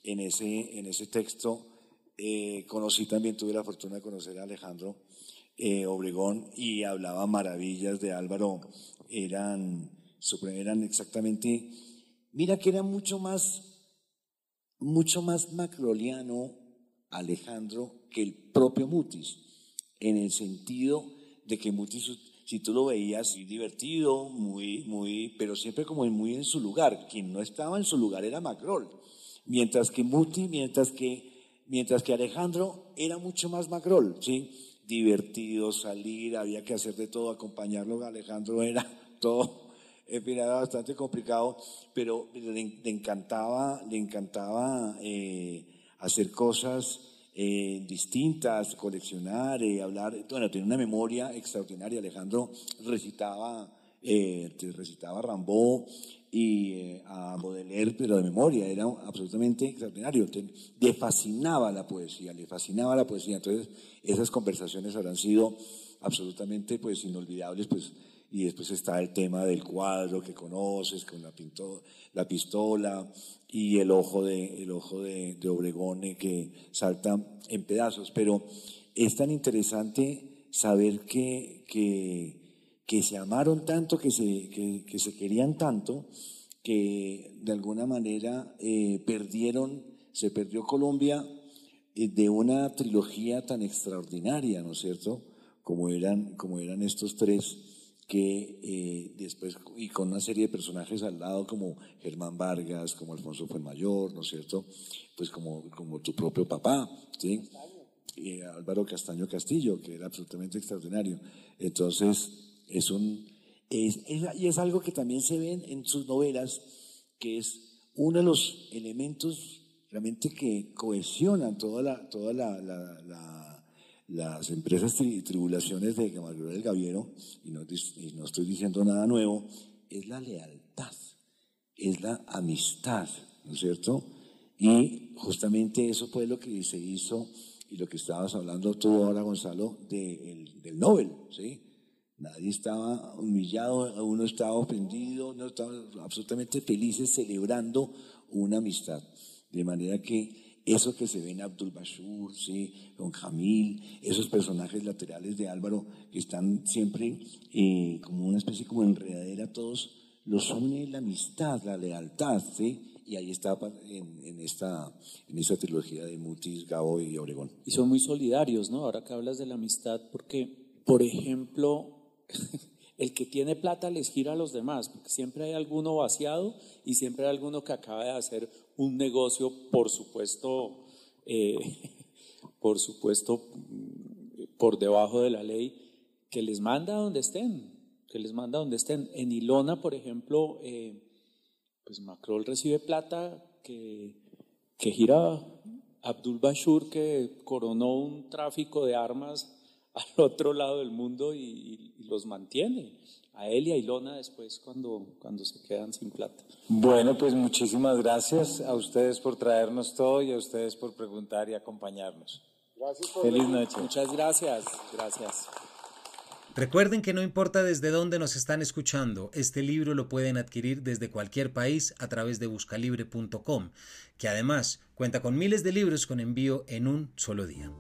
en ese, en ese texto. Eh, conocí también, tuve la fortuna de conocer a Alejandro eh, Obregón y hablaba maravillas de Álvaro. Eran, eran exactamente, mira que era mucho más, mucho más macroliano Alejandro que el propio Mutis, en el sentido de que Mutis, si tú lo veías, muy divertido, muy, muy, pero siempre como muy en su lugar. Quien no estaba en su lugar era Macrol. Mientras que Muti, mientras que, mientras que Alejandro era mucho más Macrol, ¿sí? Divertido, salir, había que hacer de todo, acompañarlo. Alejandro era todo, era bastante complicado, pero le, encantaba, le encantaba eh, hacer cosas eh, distintas, coleccionar, eh, hablar, bueno, tiene una memoria extraordinaria. Alejandro recitaba, eh, recitaba y a Baudelaire, pero de memoria, era absolutamente extraordinario. le fascinaba la poesía, le fascinaba la poesía. Entonces, esas conversaciones habrán sido absolutamente pues inolvidables, pues y después está el tema del cuadro que conoces con la, pinto, la pistola y el ojo de, el ojo de, Obregón eh, que salta en pedazos. Pero es tan interesante saber que, que, que se amaron tanto, que se, que, se querían tanto, que de alguna manera eh, perdieron, se perdió Colombia eh, de una trilogía tan extraordinaria, ¿no es cierto? Como eran, como eran estos tres que eh, después, y con una serie de personajes al lado como Germán Vargas, como Alfonso Fuenmayor, ¿no es cierto? Pues como, como tu propio papá, ¿sí? Y Álvaro Castaño Castillo, que era absolutamente extraordinario. Entonces, es un, es, y es algo que también se ve en sus novelas, que es uno de los elementos realmente que cohesionan toda la, toda la, la las empresas y tribulaciones de Gamargura del Gaviero, y no, y no estoy diciendo nada nuevo, es la lealtad, es la amistad, ¿no es cierto? Y justamente eso fue lo que se hizo y lo que estabas hablando tú ahora, Gonzalo, del Nobel, ¿sí? Nadie estaba humillado, uno estaba ofendido, no estaba absolutamente felices celebrando una amistad. De manera que eso que se ve en Abdul Bashur, ¿sí? con Jamil, esos personajes laterales de Álvaro que están siempre eh, como una especie como enredadera, todos los une la amistad, la lealtad, ¿sí? y ahí está en, esta, en esta trilogía de Mutis, Gabo y Obregón. Y son muy solidarios, ¿no? Ahora que hablas de la amistad, porque, por ejemplo, el que tiene plata les gira a los demás, porque siempre hay alguno vaciado y siempre hay alguno que acaba de hacer un negocio, por supuesto, eh, por supuesto, por debajo de la ley, que les manda donde estén, que les manda donde estén. En Ilona, por ejemplo, eh, pues Macron recibe plata que, que gira Abdul Bashur, que coronó un tráfico de armas al otro lado del mundo y, los mantiene. A él y a Ilona después cuando, cuando se quedan sin plata. Bueno, pues muchísimas gracias a ustedes por traernos todo y a ustedes por preguntar y acompañarnos. Gracias Feliz noche. Muchas gracias. Gracias. Recuerden que no importa desde dónde nos están escuchando, este libro lo pueden adquirir desde cualquier país a través de buscalibre.com, que además cuenta con miles de libros con envío en un solo día.